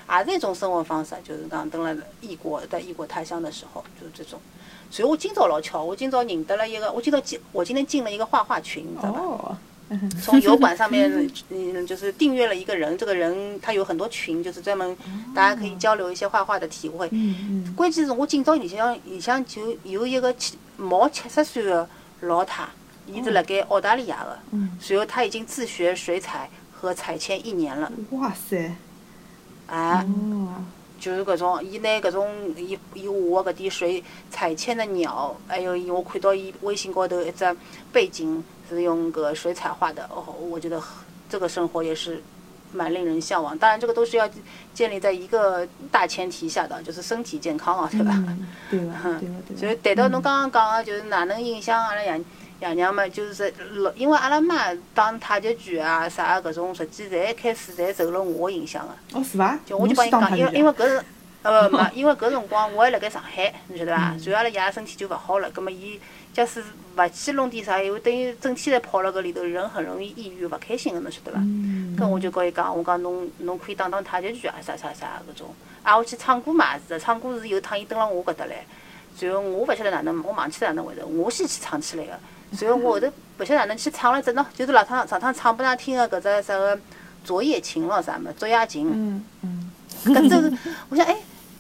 也是一种生活方式，就是讲蹲了异国在异国他乡的时候，就是这种。所以我今朝老巧，我今朝认得了一个，我今朝进，我今天进了一个画画群，你知道吧？哦，从油管上面，[laughs] 嗯，就是订阅了一个人，这个人他有很多群，就是专门大家可以交流一些画画的体会。嗯嗯关键是我今朝里向里向就有一个七毛七十岁的老太，伊是辣盖澳大利亚的，嗯，随后他已经自学水彩和彩铅一年了，哇塞，哎。哦，就是搿种，伊拿搿种伊伊画个搿点水彩铅的鸟，还有伊我看到伊微信高头一只背景是用个水彩画的，哦，我觉得这个生活也是蛮令人向往。当然，这个都是要建立在一个大前提下的，就是身体健康啊，对吧？嗯，对个嗯对个对个。[laughs] 所以谈到侬刚刚讲个，就是哪能影响阿拉爷爷娘们，就是老，因为阿拉妈打太极拳啊啥搿种，实际侪开始侪受了我个影响个。哦是伐？就我就帮伊讲，因为因为搿是，呃，[coughs] 没，因为搿辰光我还辣盖上海，侬晓得伐？然后阿拉爷身体就勿好了，葛末伊假使勿去弄点啥，因为等于整天侪泡辣搿里头，人很容易抑郁、勿开心个，侬晓得伐？搿我就告伊讲，我讲侬侬可以打打太极拳啊，啥啥啥搿种。啊，我去唱歌嘛是的，唱歌是有趟伊蹲辣我搿搭来，然后我勿晓得哪能，我忘记哪能回事，我先去唱起来个。然后我后头勿晓得哪能去唱了，只喏，就是老趟上趟唱拨㑚听个搿只啥个《昨夜情》咯啥么，《昨夜情》。嗯嗯。搿只是我想哎。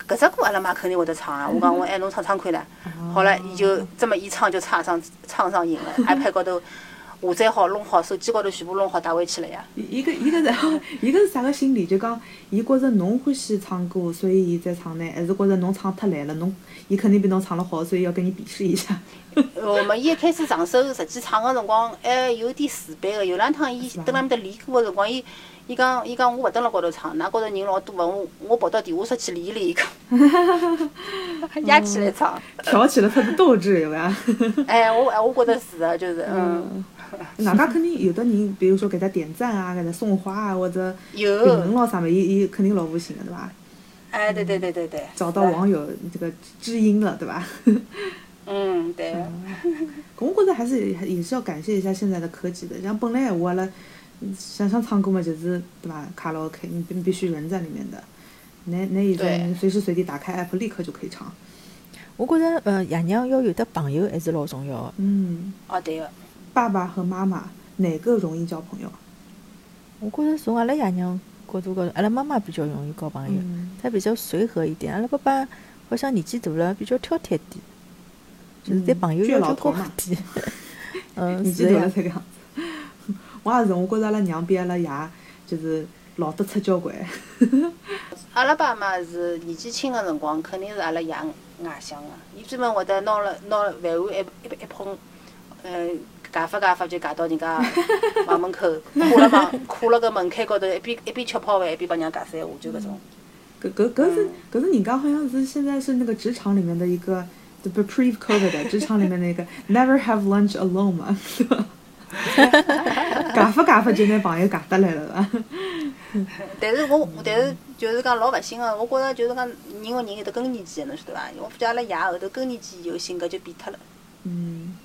搿只歌阿拉妈肯定会得唱啊！我讲我哎，侬唱唱看唻。好了，伊就这么一唱就唱上唱上瘾了，[laughs] iPad 高头下载好弄好，手机高头全部弄好带回去了呀。伊个伊个是伊个是啥个心理？就讲伊觉着侬欢喜唱歌，所以伊在唱呢，还是觉着侬唱太烂了？侬伊肯定比侬唱了好，所以要跟你比试一下。我们伊一开始上手，实际唱个辰光还有点自卑个。有两趟伊蹲辣面搭练歌个辰光，伊。伊讲，伊讲我勿蹲辣高头唱，㑚高头人老多个，我我跑到地下室去练练。伊讲，压起来唱，挑起了他的斗志，有伐？哎，我哎，我觉着是个，就是嗯。[laughs] 外加肯定有的人，比如说给他点赞啊，给他送花啊，或者评论咯啥么，伊伊肯定老高兴个，对伐？哎，对对对对对。找到网友这个知音了，对吧？[laughs] 嗯，对。我觉着还是也是要感谢一下现在的科技的，像本来我了。想想唱歌嘛，就是对吧？卡拉 OK，你必必须人在里面的。那那现在随时随地打开 app，立刻就可以唱。我觉着，呃，爷娘要有的朋友还是老重要的。嗯。哦，对个。爸爸和妈妈哪个容易交朋友？我觉着从阿拉爷娘角度高头，阿拉妈妈比较容易交朋友，她比较随和一点。阿拉爸爸好像年纪大了，比较挑剔点，就是对朋友要求高点。[laughs] 嗯，年纪大了才搿样子。我也是，我觉着阿拉娘比阿拉爷就是老得出交关。[laughs] 阿拉爸妈是年纪轻个辰光，肯定是阿拉爷外向个。伊专门会得拿了拿了饭碗一一一捧，呃，夹发夹发就夹到人家房 [laughs] 门口，跨了房跨了个门槛高头，一边一边吃泡饭，一边帮人家夹三胡，就搿种。搿搿搿是搿是人家好像是现在是那个职场里面的一个，不 pre COVID 职场里面的一个 [laughs] never have lunch alone 嘛，[laughs] 是吧？夹发夹发就拿朋友夹得来了伐？但是我但是就是讲老勿幸个，我觉着就是讲人和人有得更年期个，侬晓得伐？我发觉阿拉爷后头更年期以后性格就变脱了。嗯。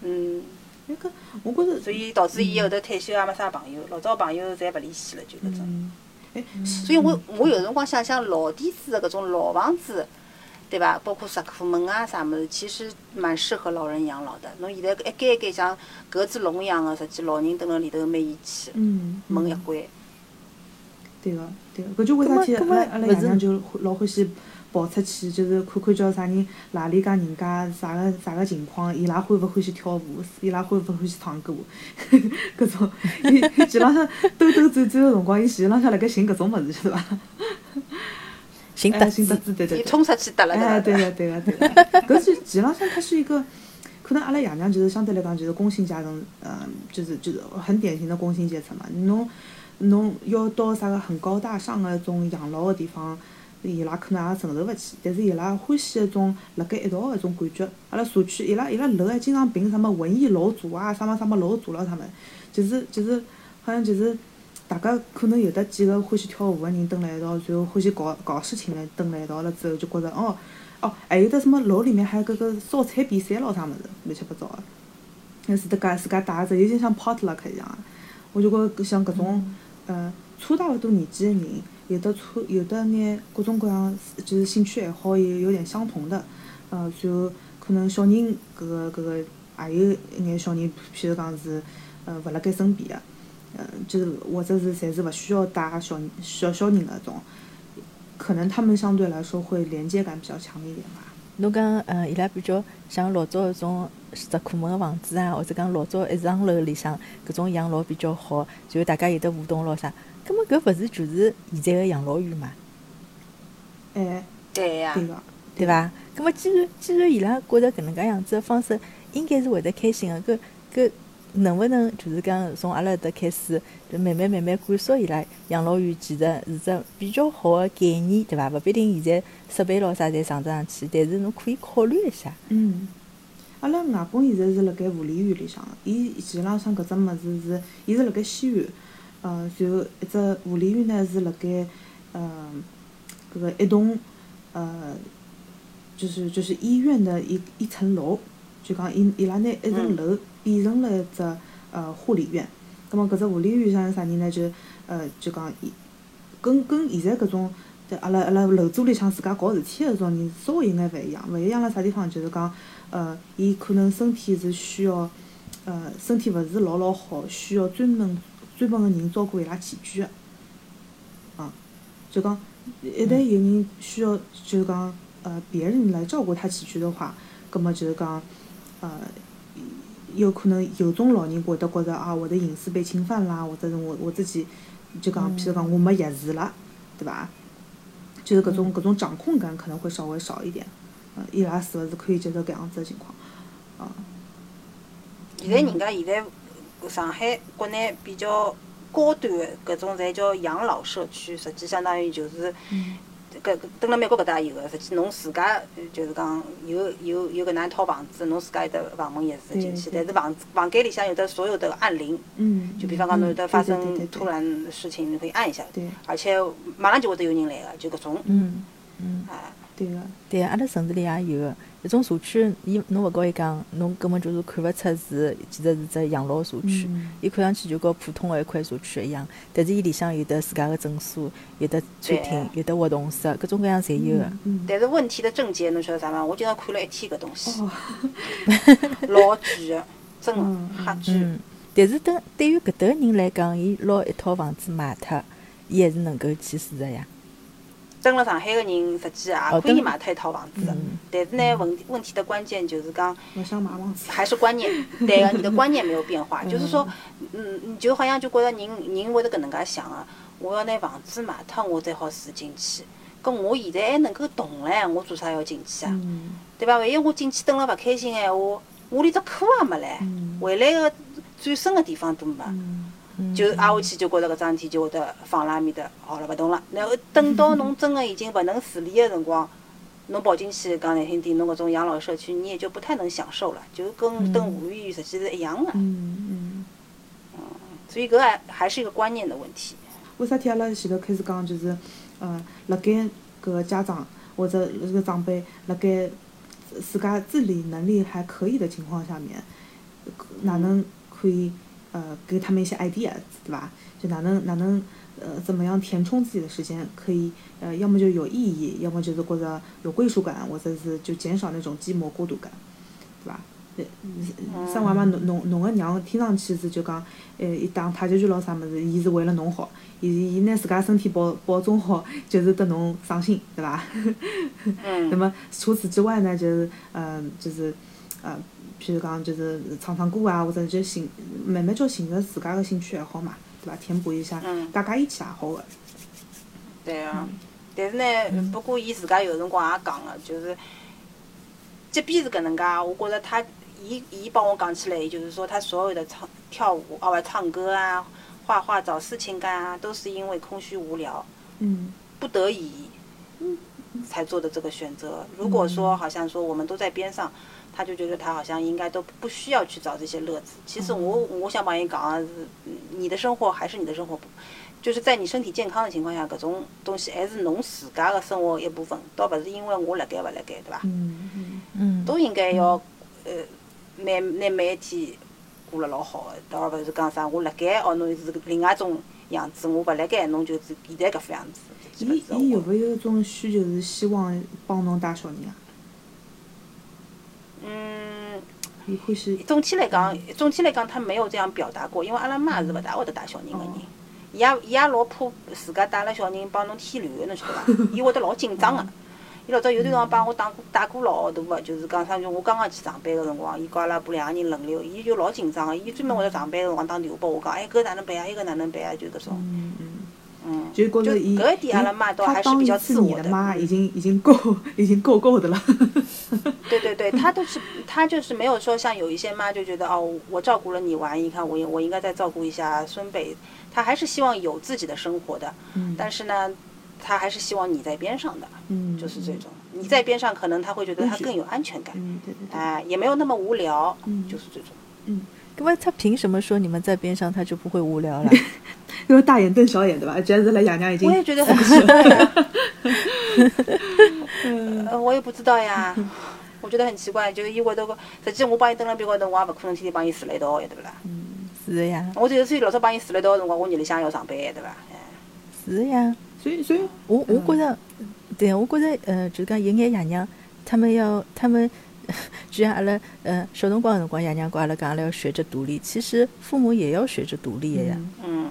嗯。那个，我觉着。所以导致伊后头退休也没啥朋友，老早朋友侪勿联系了，就搿种。哎。所以我我有辰光想想老底子个搿种老房子。对伐？包括石库门啊啥物事，其实蛮适合老人养老的。侬现在一间一间像格子笼一样个，实际老人蹲辣里头蛮义气。嗯。门一关。对个，对个。搿就为啥体阿拉阿拉爷娘就老欢喜跑出去，就是看看叫啥人哪里家人家啥个啥个情况，伊拉欢勿欢喜跳舞，伊拉欢勿欢喜唱歌，搿种。伊前浪向兜兜转转个辰光，伊前浪向辣盖寻搿种物事，晓得伐？寻得寻得对对对，冲出去得了，哎，对个对个对个，搿是实际浪向它是一个，可能阿拉爷娘就是相对来讲就是工薪阶层，嗯，就是就是很典型的工薪阶层嘛。侬侬要到啥个很高大上个种养老个地方，伊拉可能也承受勿起。但是伊拉欢喜一种辣盖一道个一种感觉。阿拉社区伊拉伊拉楼还经常评什么文艺楼组啊，啥么啥么楼组了，他们就是就是好像就是。大家可能有的几个欢喜跳舞个人蹲辣一道，然后欢喜搞搞事情个蹲辣一道了之后，就觉着哦哦，还有的什么楼里面还有搿个烧菜比赛咯啥物事，乱七八糟个，那自家自家带着，有点像 potluck 一样。我就觉着像搿种，呃，差大勿多年纪个人，有的差有的眼各种各样就是兴趣爱好也有点相同的，呃，然后可能小人搿个搿个也有一眼小人，譬如讲是呃勿辣盖身边个。嗯，就是或者是侪是勿需要带小小小人个种，可能他们相对来说会连接感比较强一点吧。侬讲，嗯，伊拉比较像老早搿种石库门个房子啊，或者讲老早一幢楼里向搿种养老比较好，就大家有得互动咯啥。葛末搿勿是就是现在个养老院嘛？哎，对呀，对个，对伐？葛末既然既然伊拉觉着搿能介样子个方式应该是会得开心个，搿搿。能勿能就是讲从阿拉搿搭开始，就慢慢慢慢灌输伊拉养老院其实是只比较好个概念，对伐？勿必定现在设备咾啥侪上得上去，但是侬可以考虑一下。嗯，阿拉外公现在是辣盖护理院里向个，伊前浪向搿只物事是，伊是辣盖西院，呃，然后一只护理院呢是辣盖，呃，搿个一栋呃，就是就是医院的一一层楼，就讲伊伊拉拿一层楼变成了一只呃护理院。葛末搿只护理院像啥人呢？就呃就讲伊跟跟现在搿种阿拉阿拉楼主里向自家搞事体个搿种人稍微有眼勿一样，勿一样辣啥地方？就是讲呃，伊可能身体是需要呃身体勿是老老好，需要专门专门个人照顾伊拉起居个。啊，就讲一旦有人需要，就是讲呃别人来照顾他起居的话，葛末就是讲呃有可能有种老人会得觉着啊，我的隐私被侵犯啦，或者是我我自己就讲，譬如讲我没钥匙了，对伐？就是搿种搿种掌控感可能会稍微少一点，呃，伊拉是勿是可以接受搿样子的情况？啊，现在人家现在上海国内比较高端的搿种侪叫养老社区，实际相当于就是搿搿蹲辣美国搿搭有个，实际侬自家呃就是讲有有有搿能一套房子，侬自家有得房门钥匙进去，但是房房间里向有的所有的按铃，嗯，就比方讲侬有得发对对对对对生突然的事情，你可以按一下，对而且马上就会得有人来个，就搿种，嗯嗯。啊，对个，对，阿拉城市里也有。个，一种社区，伊侬勿告伊讲，侬根本就是看勿出是，其实是只养老社区。嗯伊看上去就跟普通个一块社区一样，但是伊里向有得自家个诊所，有得餐厅，有得活动室，各种各样侪有个。嗯，但是问题的症结侬晓得啥伐？我今朝看了一天搿东西，哦，[laughs] 老贵个，真嗯个瞎贵。嗯，但是对对于搿搭个人来讲，伊拿一套房子卖脱，伊还是能够去住个呀。蹲了上海个人，实际也哦可以买脱一套房子但是呢，问问题的关键就是讲，勿想买房子，还是观念，对个，你的观念没有变化，就是说，嗯，你就好像就觉着人人会得搿能介想个，我要拿房子买脱，我才好住进去。搿我现在还能够动唻，我做啥要进去啊？嗯。对伐？万一我进去蹲了勿开心个闲话，我连只课也没唻，嗯。回来个转身个地方都没。嗯。就挨下去就觉着搿桩事体就会得放辣埃面搭，好了勿动了。然后等到侬真个已经勿能自理个辰光，侬跑进去讲难听点，侬搿种养老社区你也就不太能享受了，就跟蹲护理院实际是一样个。嗯。嗯。所以搿还还是一个观念的问题。为啥体阿拉前头开始讲，就是呃，辣盖搿个家长或者搿个长辈辣盖自家自理能力还可以的情况下面，哪能可以呃给他们一些 idea，对吧？就哪能哪能呃怎么样填充自己的时间，可以呃要么就有意义，要么就是觉着有归属感，或者是就减少那种寂寞孤独感，对吧？呃，生娃嘛，侬侬侬个娘听上去是就讲，呃，伊打太极拳咾啥物事，伊是为了侬好，伊伊拿自家身体保保重好，就是得侬省心，对伐？[laughs] 嗯那么除此之外呢，就是呃，就是呃，譬如讲就是唱唱歌啊，或者就寻慢慢叫寻着自家个兴趣爱好嘛，对伐？填补一下嗯大家一起也好个。对啊，但是呢，不过伊自家有辰光也讲个，就是，即便是搿能介，我觉着他，伊伊帮我讲起来，就是说他所有的唱跳舞啊，唱歌啊、画画、找事情干啊，都是因为空虚无聊，嗯不得已，才做的这个选择。如果说好像说我们都在边上，他就觉得他好像应该都不需要去找这些乐子。其实我我想帮伊讲的是，你的生活还是你的生活，就是在你身体健康的情况下，搿种东西还是侬自家的生活一部分，倒勿是因为我辣盖勿辣盖，对伐？嗯嗯嗯，都应该要呃每拿每一天过了老好的，倒勿是讲啥我辣盖哦侬是另外一种样子，我勿辣盖侬就是现在搿副样子。伊伊有没有一种需求是希望帮侬带小人啊？嗯。伊欢喜总体来讲，总体来讲，他没有这样表达过，因为阿拉妈是勿大会得带小人个人，伊也伊也老怕自家带了小人帮侬添乱个，侬晓得伐？[laughs] 伊会得老紧张个。伊老早有段辰光帮我打过打过老号大个，就是讲啥就我刚刚去上班个辰光，伊告阿拉婆两个人轮流，伊就老紧张个，伊专门会得上班个辰光打电话拨我讲，哎，搿哪能办啊？伊搿哪能办啊？就搿种，嗯就觉着伊，搿一点阿拉妈倒还是比较自我的。妈已经已经够 [laughs] 已经够够的了。对对对，他都是他就是没有说像有一些妈就觉得哦，我照顾了你玩，你看我我应该再照顾一下孙辈，他还是希望有自己的生活的。嗯。但是呢，他还是希望你在边上的。嗯。就是这种，你在边上，可能他会觉得他更有安全感。嗯，对对对。哎，也没有那么无聊。嗯。就是这种。嗯。因为他凭什么说你们在边上他就不会无聊了？[laughs] 因为大眼瞪小眼，对吧？觉得来爷娘已经。我也觉得很奇怪。[laughs] 呃，我也不知道呀。我觉得很奇怪，就是伊会得个，实际我帮伊蹲辣边高头，我也勿可能天天帮伊住辣一道，对勿啦？嗯，是的呀，我就是老早帮伊住辣一道个辰光，我日里向要上班，对伐？哎，是的呀。所以所以我我觉着，对，我觉着，呃，就讲有眼爷娘，他们要，他们，[laughs] 就像阿拉，呃，小辰光个辰光，爷娘跟阿拉讲，阿拉要学着独立。其实父母也要学着独立的呀，嗯，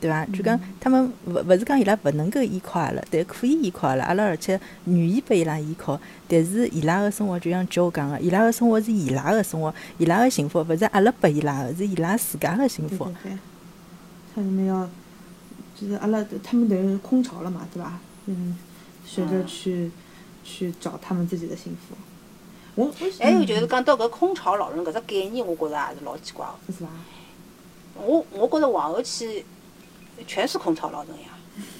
对伐？就讲他们勿勿是讲伊拉勿能够依靠阿拉，但可以依靠阿拉，阿拉而且愿意拨伊拉依靠。但是伊拉个生活就像叫我讲个，伊拉个生活是伊拉个生活，伊拉个幸福勿是阿拉拨伊拉个，是伊拉自家个幸福。对对对，他们要，就是阿拉他们等于空巢了嘛，对伐？嗯，学着去去找他们自己的幸福。我我还有就是讲到搿空巢老人搿只概念，我觉着也是老奇怪个。是伐？我我觉着往后去，全是空巢老人呀。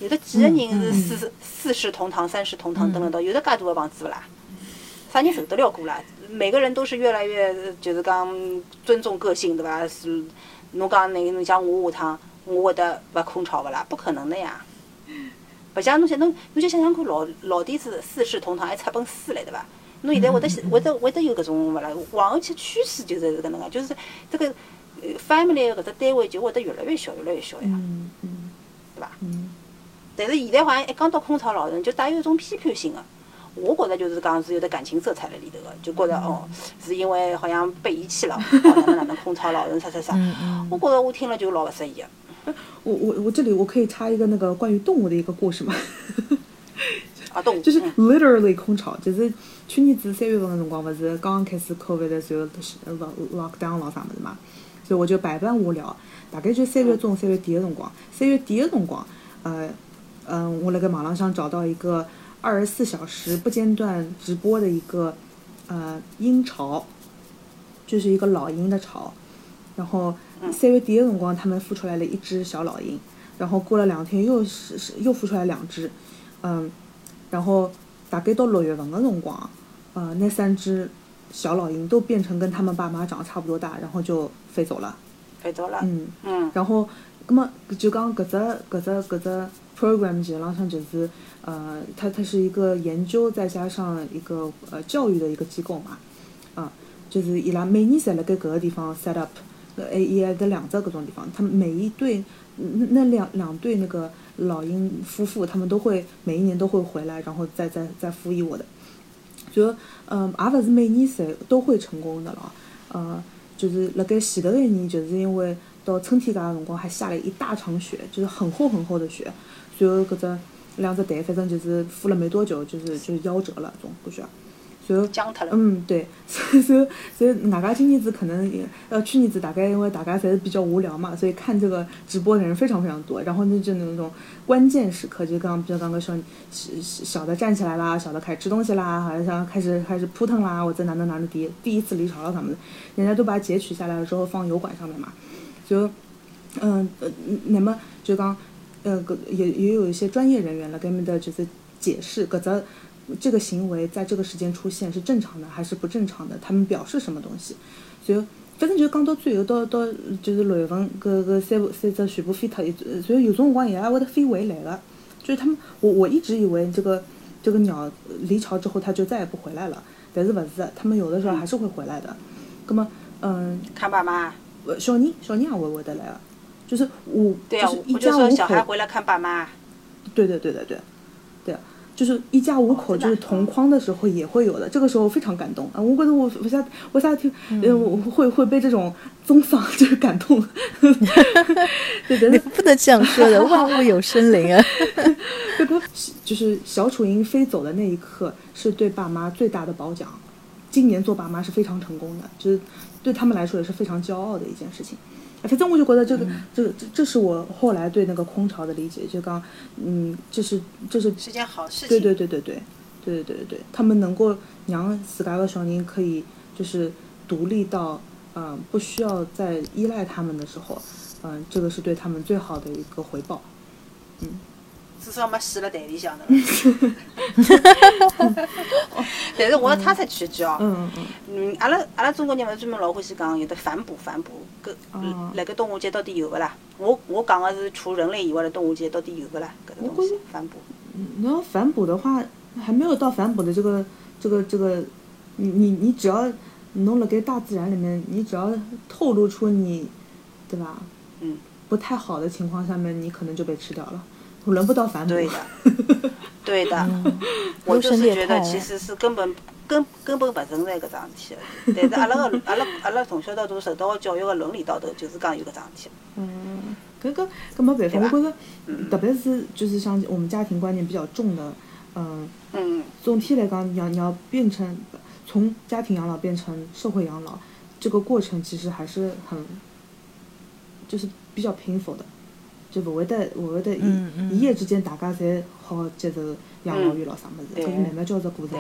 有的几个人是四四世同堂、三世同堂蹲辣到，有的介大个房子勿啦？啥人受得了过啦？每个人都是越来越就是讲尊重个性，对伐？是侬讲那个侬像我下趟我会得勿空巢勿啦？不可能的呀！勿像侬想侬侬就想想看，老老底子四世同堂还出本书来，对伐？侬现在会得会得会得有搿种勿啦？往后去趋势就是搿能介，就是这个呃 family 搿只单位就会得越来越小，越来越小呀，嗯嗯对伐？嗯但是现在好像一讲到空巢老人，就带有一种批判性的。我觉着就是讲是有的感情色彩在里头的，就觉着哦，是因为好像被遗弃了，[laughs] 哦，哪能哪能空巢老人啥啥啥。我觉着我听了就老勿适意的。我我我这里我可以插一个那个关于动物的一个故事吗？[laughs] 啊，动物 [laughs] 就是嗯 literally 空巢，就是去年子三月份的辰光，勿是刚刚开始 COVID 的时候，lock lockdown 咾啥物事嘛，所以我就百般无聊，大概就三月中三月底的辰光，三月底的辰光，呃，嗯，我辣盖网浪上找到一个二十四小时不间断直播的一个呃鹰巢，就是一个老鹰的巢，然后三月底的辰光，他们孵出来了一只小老鹰，然后过了两天又是是又孵出来两只，嗯，然后大概到六月份的辰光，呃，那三只小老鹰都变成跟他们爸妈长得差不多大，然后就飞走了。飞走了。嗯，嗯然后，那么就讲搿只搿只搿只 program 基本浪向就是，呃，它它是一个研究再加上一个呃教育的一个机构嘛，啊，就是伊拉每年侪辣盖搿个地方 set up，呃，还也得两只搿种地方，他们每一对那那两两对那个老鹰夫妇，他们都会每一年都会回来，然后再再再孵一窝的。就嗯，也勿是每年侪都会成功的了。呃，就是辣盖前头一年，就是因为到春天介个辰光还下了一大场雪，就是很厚很厚的雪，最后搿只两只蛋反正就是孵了没多久，就是就是夭折了，总估计。随后僵脱了。嗯，对，[laughs] 所以所以所以外加今年子可能也呃去年子大概因为大家侪是比较无聊嘛，所以看这个直播的人非常非常多。然后那就那种关键时刻，就刚比如刚刚说小小的站起来啦，小的开始吃东西啦，好像开始开始扑腾啦，我在哪能哪能第第一次离巢了什么的，人家都把它截取下来了之后放油管上面嘛，就嗯呃那么就刚呃个也也有一些专业人员了，跟面的就是解释搿只。这个行为在这个时间出现是正常的还是不正常的？他们表示什么东西？所以反正就是讲到最后，到到就是六月份，搿搿三三只全部飞脱，所以有种辰光也还会得飞回来的。就是他们，我我一直以为这个这个鸟离巢之后它就再也不回来了，但是勿是，他们有的时候还是会回来的。那么，嗯，看爸妈。呃小人小人也会会得来的，就是我对啊，就是一我就说，小孩回来看爸妈。对对对对对，就是一家五口就是同框的时候也会有的，这个时候非常感动啊！我觉得我我下我下听呃我会会被这种宗丧 [laughs] 就是感动，对对你对，不能这样说的，[laughs] 万物有生灵啊。[laughs] 这个就是小楚鹰飞走的那一刻是对爸妈最大的褒奖，今年做爸妈是非常成功的，就是对他们来说也是非常骄傲的一件事情。反正我就觉得这个，这个这这是我后来对那个空巢的理解，就刚，嗯，这是这是是件好事情。对对对对对，对对对他们能够让自家的小人可以就是独立到，嗯、不需要再依赖他们的时候，嗯、这个是对他们最好的一个回报。至少没死辣蛋里向的。[laughs] 但是我要插出去一句哦，嗯嗯嗯，阿拉阿拉中国人勿是专门老欢喜讲有的反哺反哺，搿哦辣盖动物界到底有勿啦？我我讲个是除人类以外的动物界到底有勿啦？搿个东西反哺。嗯，你要反哺的话，还没有到反哺的这个这个这个，你你你只要侬辣盖大自然里面，你只要透露出你，对吧？嗯，不太好的情况下面，你可能就被吃掉了，轮不到反哺。对的，对的，我就是觉得其实是根本根根本不存在搿桩事体的。但是阿拉个阿拉阿拉从小到大受到个教育个伦理道德，就是讲有搿桩事体。嗯，搿个搿没办法，我觉着，特别是就是像我们家庭观念比较重的，嗯，嗯，总体来讲，你要你要变成从家庭养老变成社会养老，这个过程其实还是很，就是比较 painful 的，就勿会得勿会得一一夜之间大家侪好好接受养老院咯啥物事，对。搿是慢慢交着过程。